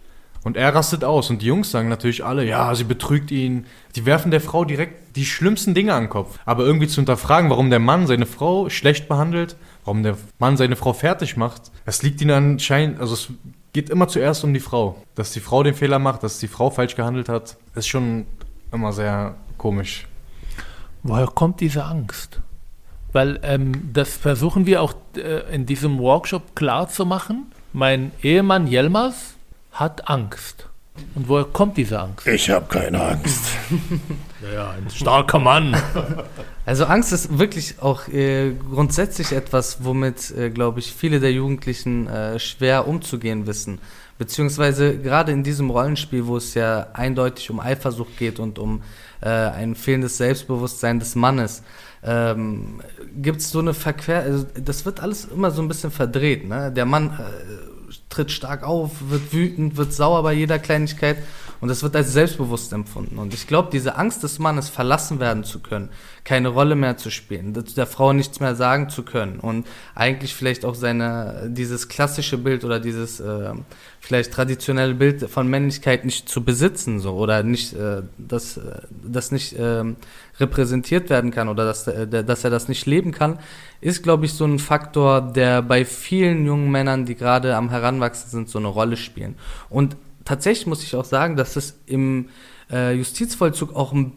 Und er rastet aus. Und die Jungs sagen natürlich alle, ja, sie betrügt ihn. Die werfen der Frau direkt die schlimmsten Dinge an den Kopf. Aber irgendwie zu hinterfragen, warum der Mann seine Frau schlecht behandelt, warum der Mann seine Frau fertig macht, das liegt ihnen anscheinend, also es geht immer zuerst um die Frau. Dass die Frau den Fehler macht, dass die Frau falsch gehandelt hat, ist schon immer sehr komisch. Woher kommt diese Angst? Weil ähm, das versuchen wir auch äh, in diesem Workshop klar zu machen. Mein Ehemann Jelmas hat Angst. Und woher kommt diese Angst? Ich habe keine Angst. <laughs> ja, ein starker Mann. Also Angst ist wirklich auch äh, grundsätzlich etwas, womit, äh, glaube ich, viele der Jugendlichen äh, schwer umzugehen wissen. Beziehungsweise gerade in diesem Rollenspiel, wo es ja eindeutig um Eifersucht geht und um äh, ein fehlendes Selbstbewusstsein des Mannes, ähm, gibt es so eine Verquer... Also das wird alles immer so ein bisschen verdreht. Ne? Der Mann äh, tritt stark auf, wird wütend, wird sauer bei jeder Kleinigkeit und das wird als selbstbewusst empfunden. Und ich glaube, diese Angst des Mannes, verlassen werden zu können, keine Rolle mehr zu spielen, der Frau nichts mehr sagen zu können und eigentlich vielleicht auch seine, dieses klassische Bild oder dieses äh, vielleicht traditionelle Bild von Männlichkeit nicht zu besitzen, so oder nicht, äh, dass äh, das nicht äh, repräsentiert werden kann oder dass, äh, dass er das nicht leben kann, ist, glaube ich, so ein Faktor, der bei vielen jungen Männern, die gerade am Heranwachsen sind, so eine Rolle spielen. Und tatsächlich muss ich auch sagen, dass es im äh, Justizvollzug auch ein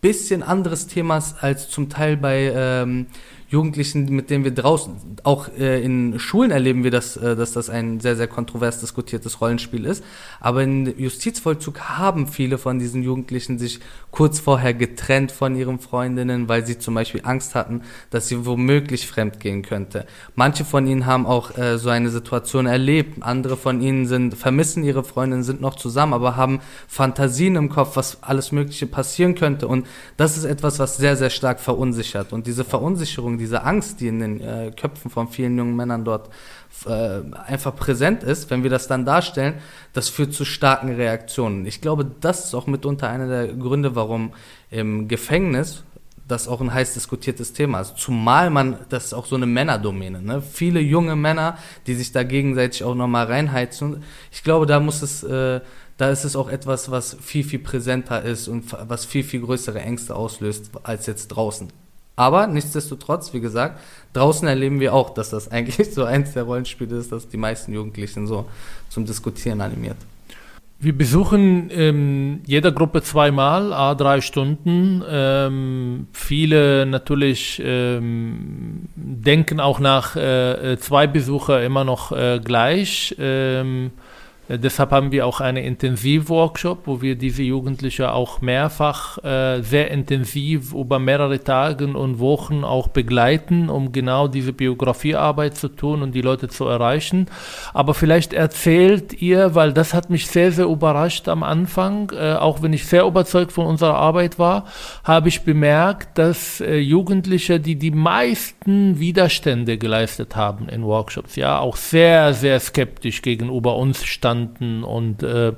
bisschen anderes Thema ist als zum Teil bei ähm, Jugendlichen, mit denen wir draußen, auch äh, in Schulen erleben wir, dass, äh, dass das ein sehr, sehr kontrovers diskutiertes Rollenspiel ist. Aber in Justizvollzug haben viele von diesen Jugendlichen sich kurz vorher getrennt von ihren Freundinnen, weil sie zum Beispiel Angst hatten, dass sie womöglich fremd gehen könnte. Manche von ihnen haben auch äh, so eine Situation erlebt. Andere von ihnen sind, vermissen ihre Freundinnen, sind noch zusammen, aber haben Fantasien im Kopf, was alles Mögliche passieren könnte. Und das ist etwas, was sehr, sehr stark verunsichert. Und diese Verunsicherung, diese Angst, die in den äh, Köpfen von vielen jungen Männern dort äh, einfach präsent ist, wenn wir das dann darstellen, das führt zu starken Reaktionen. Ich glaube, das ist auch mitunter einer der Gründe, warum im Gefängnis das auch ein heiß diskutiertes Thema ist. Zumal man, das ist auch so eine Männerdomäne, ne? Viele junge Männer, die sich da gegenseitig auch nochmal reinheizen. Ich glaube, da muss es, äh, da ist es auch etwas, was viel, viel präsenter ist und was viel, viel größere Ängste auslöst als jetzt draußen. Aber nichtsdestotrotz, wie gesagt, draußen erleben wir auch, dass das <laughs> eigentlich so eins der Rollenspiele ist, das die meisten Jugendlichen so zum Diskutieren animiert. Wir besuchen ähm, jeder Gruppe zweimal, a drei Stunden. Ähm, viele natürlich ähm, denken auch nach äh, zwei Besucher immer noch äh, gleich. Ähm, äh, deshalb haben wir auch einen Intensivworkshop, wo wir diese Jugendlichen auch mehrfach äh, sehr intensiv über mehrere Tage und Wochen auch begleiten, um genau diese Biografiearbeit zu tun und die Leute zu erreichen. Aber vielleicht erzählt ihr, weil das hat mich sehr, sehr überrascht am Anfang, äh, auch wenn ich sehr überzeugt von unserer Arbeit war, habe ich bemerkt, dass äh, Jugendliche, die die meisten Widerstände geleistet haben in Workshops, ja, auch sehr, sehr skeptisch gegenüber uns standen, gestanden und äh,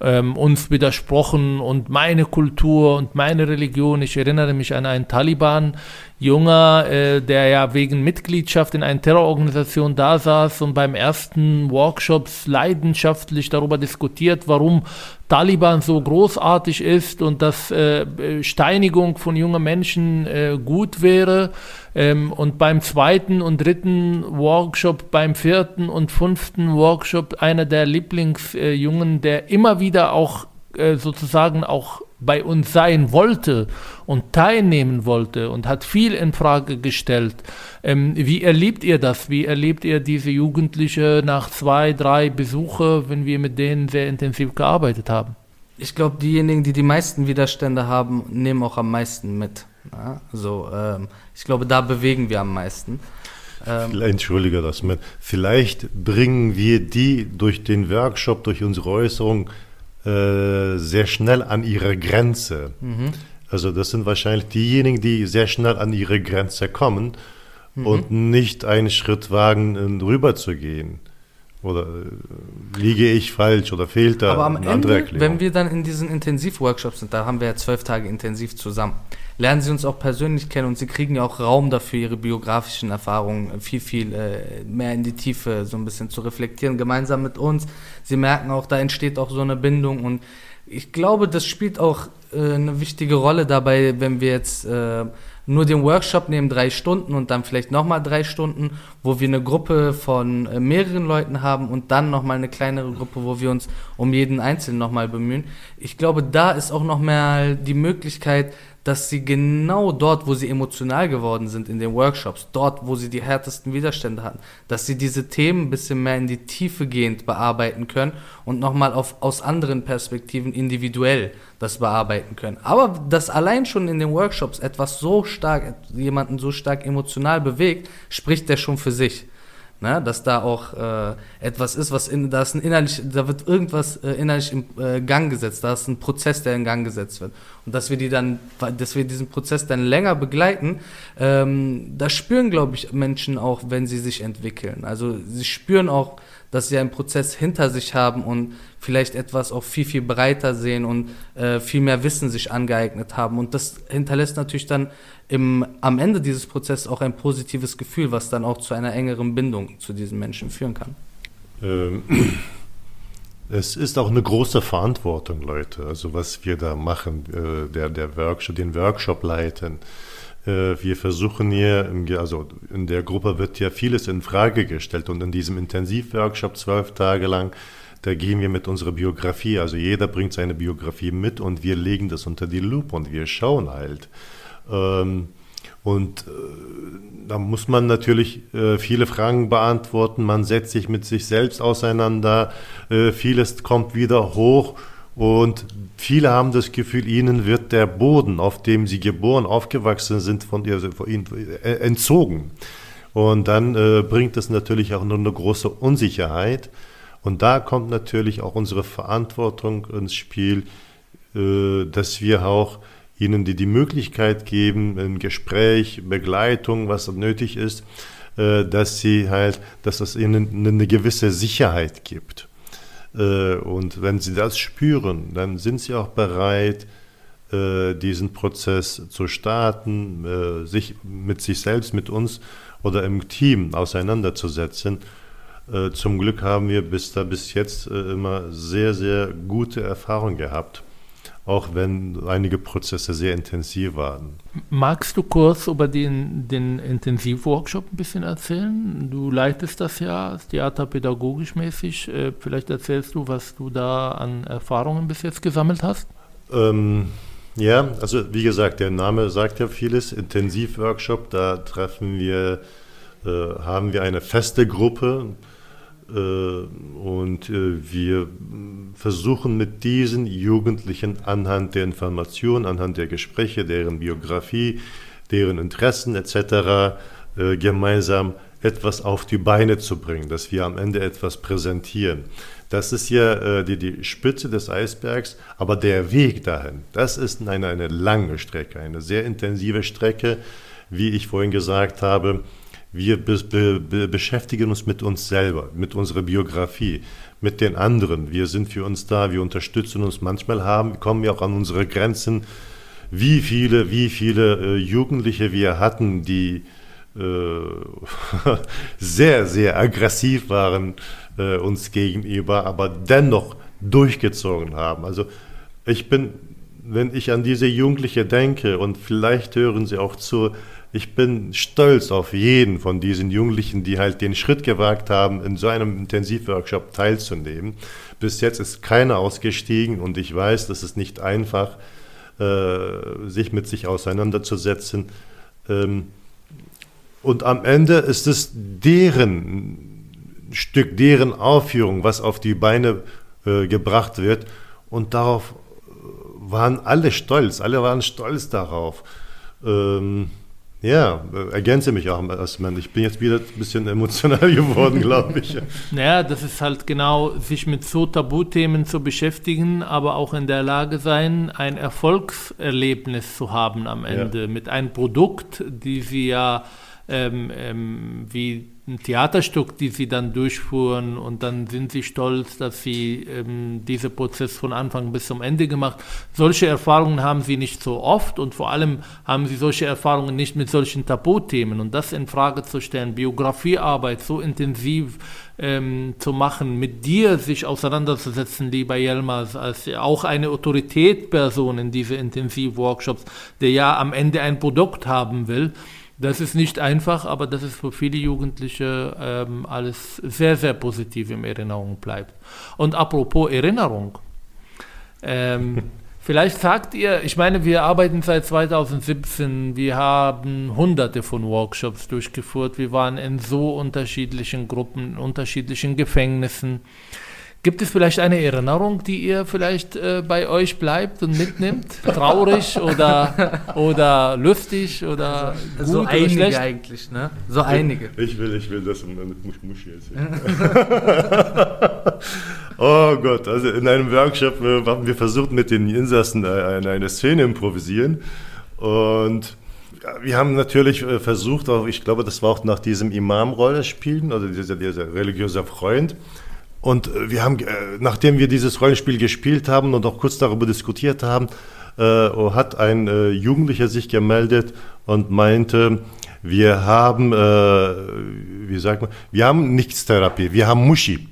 ähm, uns widersprochen und meine Kultur und meine Religion. Ich erinnere mich an einen Taliban-Junger, äh, der ja wegen Mitgliedschaft in einer Terrororganisation da saß und beim ersten Workshops leidenschaftlich darüber diskutiert, warum Taliban so großartig ist und dass äh, Steinigung von jungen Menschen äh, gut wäre. Ähm, und beim zweiten und dritten Workshop, beim vierten und fünften Workshop, einer der Lieblingsjungen, äh, der immer wieder auch äh, sozusagen auch bei uns sein wollte und teilnehmen wollte und hat viel in Frage gestellt. Ähm, wie erlebt ihr das? Wie erlebt ihr diese Jugendliche nach zwei, drei Besuche, wenn wir mit denen sehr intensiv gearbeitet haben? Ich glaube, diejenigen, die die meisten Widerstände haben, nehmen auch am meisten mit. Ja, so, ähm, ich glaube, da bewegen wir am meisten. Ähm, Entschuldige das, man. Vielleicht bringen wir die durch den Workshop, durch unsere Äußerung äh, sehr schnell an ihre Grenze. Mhm. Also das sind wahrscheinlich diejenigen, die sehr schnell an ihre Grenze kommen mhm. und nicht einen Schritt wagen, rüber zu gehen. Oder äh, liege ich falsch oder fehlt da Aber am eine Ende, andere Erklärung? Wenn wir dann in diesen Intensivworkshops sind, da haben wir ja zwölf Tage intensiv zusammen, lernen sie uns auch persönlich kennen und sie kriegen ja auch Raum dafür, ihre biografischen Erfahrungen viel, viel äh, mehr in die Tiefe so ein bisschen zu reflektieren, gemeinsam mit uns. Sie merken auch, da entsteht auch so eine Bindung und ich glaube, das spielt auch äh, eine wichtige Rolle dabei, wenn wir jetzt äh, nur den Workshop nehmen, drei Stunden und dann vielleicht nochmal drei Stunden, wo wir eine Gruppe von äh, mehreren Leuten haben und dann nochmal eine kleinere Gruppe, wo wir uns um jeden Einzelnen nochmal bemühen. Ich glaube, da ist auch nochmal die Möglichkeit, dass sie genau dort, wo sie emotional geworden sind in den Workshops, dort, wo sie die härtesten Widerstände hatten, dass sie diese Themen ein bisschen mehr in die Tiefe gehend bearbeiten können und nochmal aus anderen Perspektiven individuell das bearbeiten können. Aber dass allein schon in den Workshops etwas so stark, jemanden so stark emotional bewegt, spricht der schon für sich ne? dass da auch äh, etwas ist, was in, da ist ein innerlich, da wird irgendwas äh, innerlich im äh, Gang gesetzt, da ist ein Prozess, der in Gang gesetzt wird. Und dass wir die dann, dass wir diesen Prozess dann länger begleiten, ähm, das spüren, glaube ich, Menschen auch, wenn sie sich entwickeln. Also sie spüren auch, dass sie einen Prozess hinter sich haben und vielleicht etwas auch viel, viel breiter sehen und äh, viel mehr Wissen sich angeeignet haben. Und das hinterlässt natürlich dann im, am Ende dieses Prozesses auch ein positives Gefühl, was dann auch zu einer engeren Bindung zu diesen Menschen führen kann. Ähm, es ist auch eine große Verantwortung, Leute. Also was wir da machen, äh, der, der Workshop, den Workshop leiten. Äh, wir versuchen hier, also in der Gruppe wird ja vieles in Frage gestellt und in diesem Intensivworkshop zwölf Tage lang, da gehen wir mit unserer Biografie, also jeder bringt seine Biografie mit und wir legen das unter die Lupe und wir schauen halt. Ähm, und äh, da muss man natürlich äh, viele Fragen beantworten. Man setzt sich mit sich selbst auseinander. Äh, vieles kommt wieder hoch. Und viele haben das Gefühl, ihnen wird der Boden, auf dem sie geboren, aufgewachsen sind, von, ihr, von ihnen äh, entzogen. Und dann äh, bringt es natürlich auch nur eine große Unsicherheit. Und da kommt natürlich auch unsere Verantwortung ins Spiel, äh, dass wir auch ihnen die, die Möglichkeit geben, ein Gespräch, Begleitung, was nötig ist, äh, dass sie halt, dass es ihnen eine gewisse Sicherheit gibt. Äh, und wenn sie das spüren, dann sind sie auch bereit, äh, diesen Prozess zu starten, sich mit sich selbst, mit uns oder im Team auseinanderzusetzen. Zum Glück haben wir bis, da, bis jetzt immer sehr, sehr gute Erfahrungen gehabt auch wenn einige Prozesse sehr intensiv waren. Magst du kurz über den, den Intensivworkshop ein bisschen erzählen? Du leitest das ja theaterpädagogisch mäßig. Äh, vielleicht erzählst du, was du da an Erfahrungen bis jetzt gesammelt hast? Ähm, ja, also wie gesagt, der Name sagt ja vieles. Intensivworkshop, da treffen wir, äh, haben wir eine feste Gruppe und äh, wir versuchen mit diesen Jugendlichen anhand der Informationen, anhand der Gespräche, deren Biografie, deren Interessen etc. Äh, gemeinsam etwas auf die Beine zu bringen, dass wir am Ende etwas präsentieren. Das ist ja die, die Spitze des Eisbergs, aber der Weg dahin, das ist eine, eine lange Strecke, eine sehr intensive Strecke, wie ich vorhin gesagt habe. Wir be be beschäftigen uns mit uns selber, mit unserer Biografie, mit den anderen. Wir sind für uns da, wir unterstützen uns. Manchmal haben, kommen wir auch an unsere Grenzen. Wie viele, wie viele äh, Jugendliche wir hatten, die äh, <laughs> sehr, sehr aggressiv waren äh, uns gegenüber, aber dennoch durchgezogen haben. Also ich bin, wenn ich an diese Jugendliche denke und vielleicht hören Sie auch zu, ich bin stolz auf jeden von diesen Jugendlichen, die halt den Schritt gewagt haben, in so einem Intensivworkshop teilzunehmen. Bis jetzt ist keiner ausgestiegen und ich weiß, das ist nicht einfach, äh, sich mit sich auseinanderzusetzen. Ähm, und am Ende ist es deren Stück, deren Aufführung, was auf die Beine äh, gebracht wird. Und darauf waren alle stolz, alle waren stolz darauf. Ähm, ja, ergänze mich auch erstmal. Ich bin jetzt wieder ein bisschen emotional <laughs> geworden, glaube ich. Naja, das ist halt genau, sich mit so Tabuthemen zu beschäftigen, aber auch in der Lage sein, ein Erfolgserlebnis zu haben am Ende ja. mit einem Produkt, die sie ja ähm, ähm, wie ein Theaterstück, die sie dann durchfuhren und dann sind sie stolz, dass sie ähm, diesen Prozess von Anfang bis zum Ende gemacht. Solche Erfahrungen haben sie nicht so oft und vor allem haben sie solche Erfahrungen nicht mit solchen Tabuthemen und das in Frage zu stellen, Biografiearbeit so intensiv ähm, zu machen, mit dir sich auseinanderzusetzen, lieber Jelmers, als auch eine Autoritätsperson in diese Intensivworkshops, der ja am Ende ein Produkt haben will. Das ist nicht einfach, aber das ist für viele Jugendliche ähm, alles sehr, sehr positiv in Erinnerung bleibt. Und apropos Erinnerung, ähm, <laughs> vielleicht sagt ihr, ich meine, wir arbeiten seit 2017, wir haben hunderte von Workshops durchgeführt, wir waren in so unterschiedlichen Gruppen, unterschiedlichen Gefängnissen. Gibt es vielleicht eine Erinnerung, die ihr vielleicht äh, bei euch bleibt und mitnimmt? <laughs> Traurig oder, oder lustig oder also, so einige schlecht? eigentlich, ne? So einige. Ich will, ich will das mit Muschi erzählen. oh Gott, also in einem Workshop äh, haben wir versucht mit den Insassen eine, eine Szene improvisieren und wir haben natürlich äh, versucht, auch, ich glaube, das war auch nach diesem Imam-Rollenspielen, also dieser, dieser religiöse Freund, und äh, wir haben, äh, nachdem wir dieses Rollenspiel gespielt haben und auch kurz darüber diskutiert haben, äh, hat ein äh, Jugendlicher sich gemeldet und meinte, wir haben, äh, wie sagt man, wir haben Nichtstherapie, wir haben Muschi.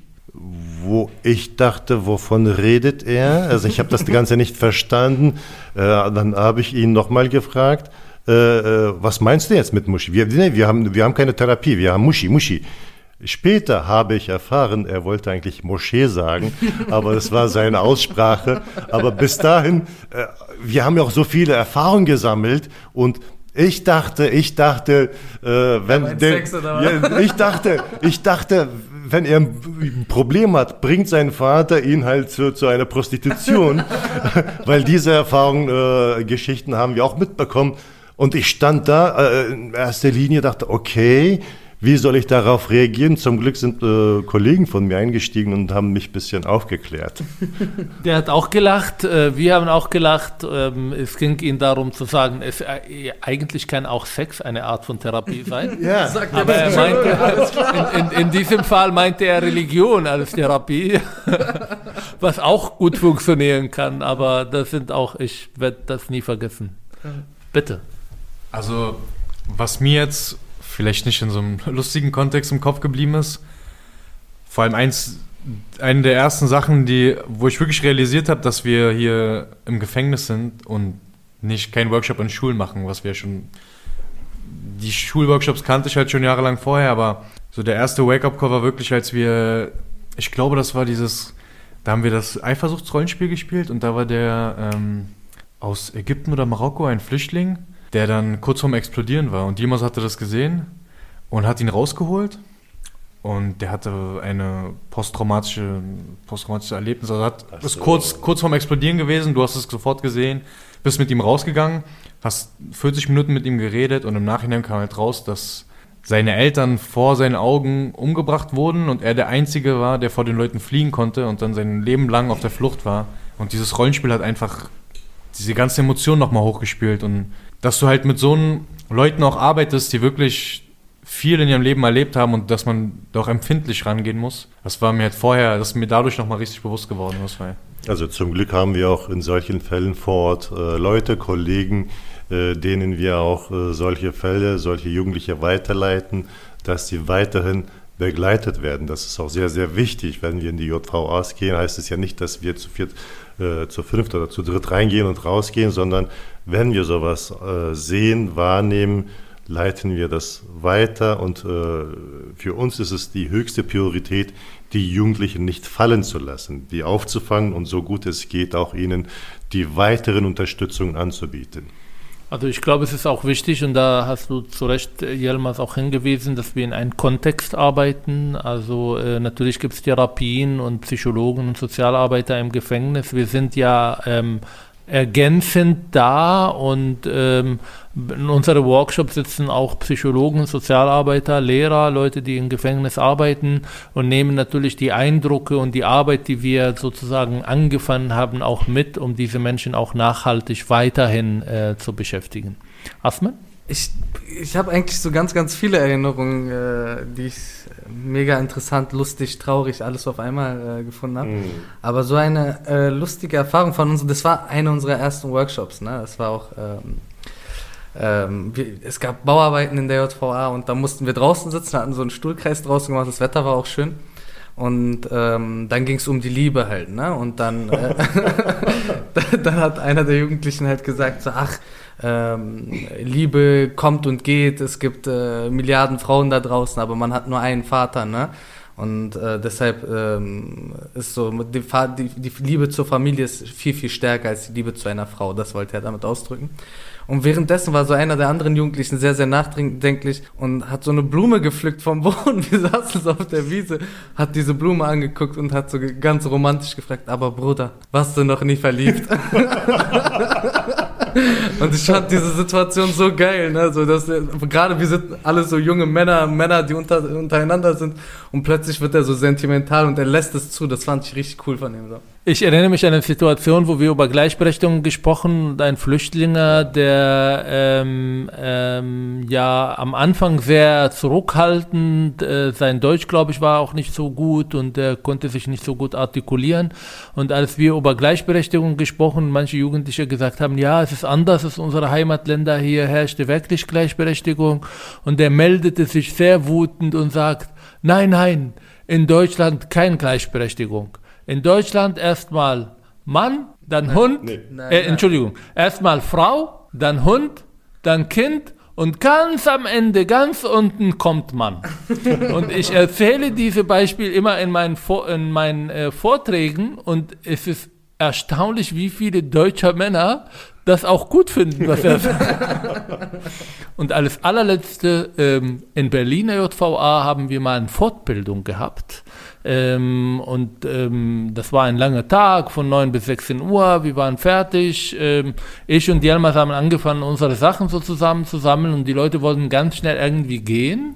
Wo ich dachte, wovon redet er? Also ich habe das Ganze nicht verstanden. Äh, dann habe ich ihn nochmal gefragt, was meinst du jetzt mit Muschi? Wir, nee, wir, haben, wir haben keine Therapie, wir haben Muschi, Muschi. Später habe ich erfahren, er wollte eigentlich Moschee sagen, <laughs> aber das war seine Aussprache. Aber bis dahin, äh, wir haben ja auch so viele Erfahrungen gesammelt und ich dachte, ich dachte, äh, wenn der, ja, ich dachte, ich dachte, wenn er ein Problem hat, bringt sein Vater ihn halt zu, zu einer Prostitution, <laughs> weil diese Erfahrungen, äh, Geschichten haben wir auch mitbekommen. Und ich stand da äh, in erster Linie, dachte, okay, Wie soll ich darauf reagieren? Zum Glück sind äh, Kollegen von mir eingestiegen und haben mich ein bisschen aufgeklärt. <laughs> Der hat auch gelacht, äh, wir haben auch gelacht. Ähm, es ging ihm darum zu sagen, es, äh, eigentlich kann auch Sex eine Art von Therapie <laughs> sein. Ja, Aber er meinte, in, in, in diesem Fall meinte er Religion als Therapie, <laughs> was auch gut funktionieren kann. Aber das sind auch, ich werde das nie vergessen. Bitte. Also, was mir jetzt vielleicht nicht in so einem <laughs> lustigen Kontext im Kopf geblieben ist, vor allem eins, eine der ersten Sachen, die, wo ich wirklich realisiert habe, dass wir hier im Gefängnis sind und nicht keinen Workshop in Schulen machen, was wir schon. Die Schulworkshops kannte ich halt schon jahrelang vorher, aber so der erste Wake-up-Call war wirklich, als wir, ich glaube, das war dieses, da haben wir das Eifersuchtsrollenspiel gespielt und da war der ähm, aus Ägypten oder Marokko ein Flüchtling, der dann kurz vorm Explodieren war und Dimas hatte das gesehen und hat ihn rausgeholt und der hatte eine posttraumatische, posttraumatische Erlebnis. Also hat, Ach ist so. kurz, kurz vorm Explodieren gewesen, du hast es sofort gesehen, bist mit ihm rausgegangen, hast 40 Minuten mit ihm geredet und im Nachhinein kam halt raus, dass seine Eltern vor seinen Augen umgebracht wurden und er der Einzige war, der vor den Leuten fliehen konnte und dann sein Leben lang auf der Flucht war. Und dieses Rollenspiel hat einfach diese ganze Emotion nochmal hochgespielt und dass du halt mit so einen Leuten auch arbeitest, die wirklich viel in ihrem Leben erlebt haben und dass man doch empfindlich rangehen muss. Das war mir halt vorher, das ist mir dadurch nochmal richtig bewusst geworden. Das war Also zum Glück haben wir auch in solchen Fällen vor Ort äh, Leute, Kollegen, äh, denen wir auch äh, solche Fälle, solche Jugendliche weiterleiten, dass sie weiterhin begleitet werden. Das ist auch sehr, sehr wichtig. Wenn wir in die JVAs gehen, heißt es ja nicht, dass wir zu viert, äh, zu fünft oder zu dritt reingehen und rausgehen, sondern wenn wir sowas äh, sehen, wahrnehmen, leiten wir das weiter und äh, für uns ist es die höchste Priorität, die Jugendlichen nicht fallen zu lassen, die aufzufangen und so gut es geht auch ihnen die weiteren Unterstützungen anzubieten. Also ich glaube, es ist auch wichtig und da hast du zu Recht, äh, Jelmas, auch hingewiesen, dass wir in einem Kontext arbeiten. Also äh, natürlich gibt es Therapien und Psychologen und Sozialarbeiter im Gefängnis. Wir sind ja ähm, ergänzend da und ähm, in unseren Workshops sitzen auch Psychologen, Sozialarbeiter, Lehrer, Leute, die im Gefängnis arbeiten und nehmen natürlich die Eindrücke und die Arbeit, die wir sozusagen angefangen haben, auch mit, um diese Menschen auch nachhaltig weiterhin äh, zu beschäftigen. Asman? Ich, ich habe eigentlich so ganz, ganz viele Erinnerungen, äh, die ich mega interessant, lustig, traurig, alles auf einmal äh, gefunden habe. Aber so eine äh, lustige Erfahrung von uns, das war eine unserer ersten Workshops, ne? Das war auch, ähm, ähm, wir, es gab Bauarbeiten in der JVA und da mussten wir draußen sitzen, hatten so einen Stuhlkreis draußen gemacht, das Wetter war auch schön. Und ähm, dann ging es um die Liebe halt, ne? Und dann, äh, <laughs> dann hat einer der Jugendlichen halt gesagt, so, ach, ähm, Liebe kommt und geht, es gibt äh, Milliarden Frauen da draußen, aber man hat nur einen Vater, ne? Und äh, deshalb ähm, ist so, die, die, die Liebe zur Familie ist viel, viel stärker als die Liebe zu einer Frau. Das wollte er damit ausdrücken. Und währenddessen war so einer der anderen Jugendlichen sehr, sehr nachdenklich und hat so eine Blume gepflückt vom <laughs> Boden. Wir saßen so auf der Wiese, hat diese Blume angeguckt und hat so ganz romantisch gefragt, aber Bruder, warst du noch nie verliebt? <laughs> Und ich fand diese Situation so geil, ne? So, dass er- gerade wir sind alle so junge Männer, Männer, die unter, untereinander sind und plötzlich wird er so sentimental und er lässt es zu. Das fand ich richtig cool von ihm. So. Ich erinnere mich an eine Situation, wo wir über Gleichberechtigung gesprochen und ein Flüchtlinger, der ähm, ähm, ja am Anfang sehr zurückhaltend, äh, sein Deutsch, glaube ich, war auch nicht so gut und er konnte sich nicht so gut artikulieren. Und als wir über Gleichberechtigung gesprochen, manche Jugendliche gesagt haben, ja, es ist anders als unsere Heimatländer, hier herrschte wirklich Gleichberechtigung. Und er meldete sich sehr wutend und sagt, nein, nein, in Deutschland keine Gleichberechtigung. In Deutschland erstmal Mann, dann Hund, nee. Nein, äh, nein. Entschuldigung, erstmal Frau, dann Hund, dann Kind und ganz am Ende, ganz unten kommt Mann. <laughs> und ich erzähle diese Beispiele immer in meinen, Vor in meinen äh, Vorträgen und es ist erstaunlich, wie viele deutsche Männer das auch gut finden, was er sagt. <laughs> Und als allerletzte, ähm, in Berliner JVA haben wir mal eine Fortbildung gehabt. Ähm, und ähm, das war ein langer Tag von 9 bis 16 Uhr. Wir waren fertig. Ähm, ich und Jelmas haben angefangen, unsere Sachen so zusammen zu sammeln und die Leute wollten ganz schnell irgendwie gehen,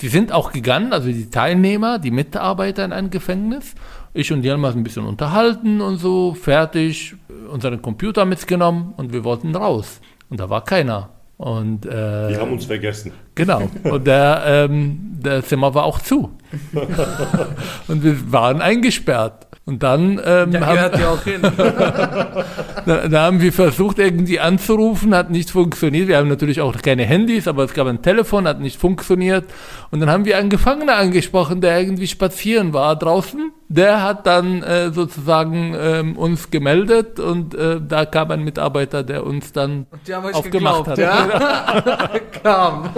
Sie sind auch gegangen, also die Teilnehmer, die Mitarbeiter in ein Gefängnis. Ich und Jelmas ein bisschen unterhalten und so, fertig, unseren Computer mitgenommen und wir wollten raus. Und da war keiner. Und, äh, Die haben uns vergessen. Genau. Und der, ähm, der Zimmer war auch zu. <laughs> und wir waren eingesperrt. Und dann ähm, Ja, haben, ja auch hin. <laughs> da, da haben wir versucht, irgendwie anzurufen, hat nicht funktioniert. Wir haben natürlich auch keine Handys, aber es gab ein Telefon, hat nicht funktioniert. Und dann haben wir einen Gefangenen angesprochen, der irgendwie spazieren war draußen. Der hat dann äh, sozusagen ähm, uns gemeldet und äh, da kam ein Mitarbeiter, der uns dann aufgemacht geglaubt, hat. ja? <laughs> Kam.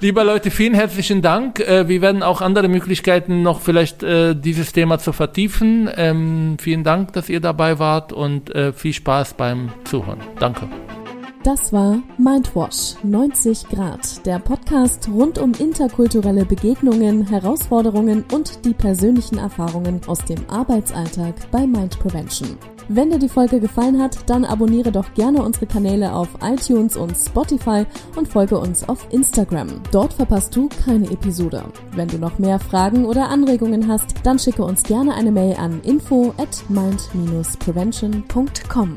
Lieber Leute, vielen herzlichen Dank. Äh, wir werden auch andere Möglichkeiten noch vielleicht äh, dieses Thema zu vertiefen. Ähm, vielen Dank, dass ihr dabei wart und äh, viel Spaß beim Zuhören. Danke. Das war Mindwash 90 Grad, der Podcast rund um interkulturelle Begegnungen, Herausforderungen und die persönlichen Erfahrungen aus dem Arbeitsalltag bei Mind Prevention. Wenn dir die Folge gefallen hat, dann abonniere doch gerne unsere Kanäle auf iTunes und Spotify und folge uns auf Instagram. Dort verpasst du keine Episode. Wenn du noch mehr Fragen oder Anregungen hast, dann schicke uns gerne eine Mail an info at mind-prevention.com.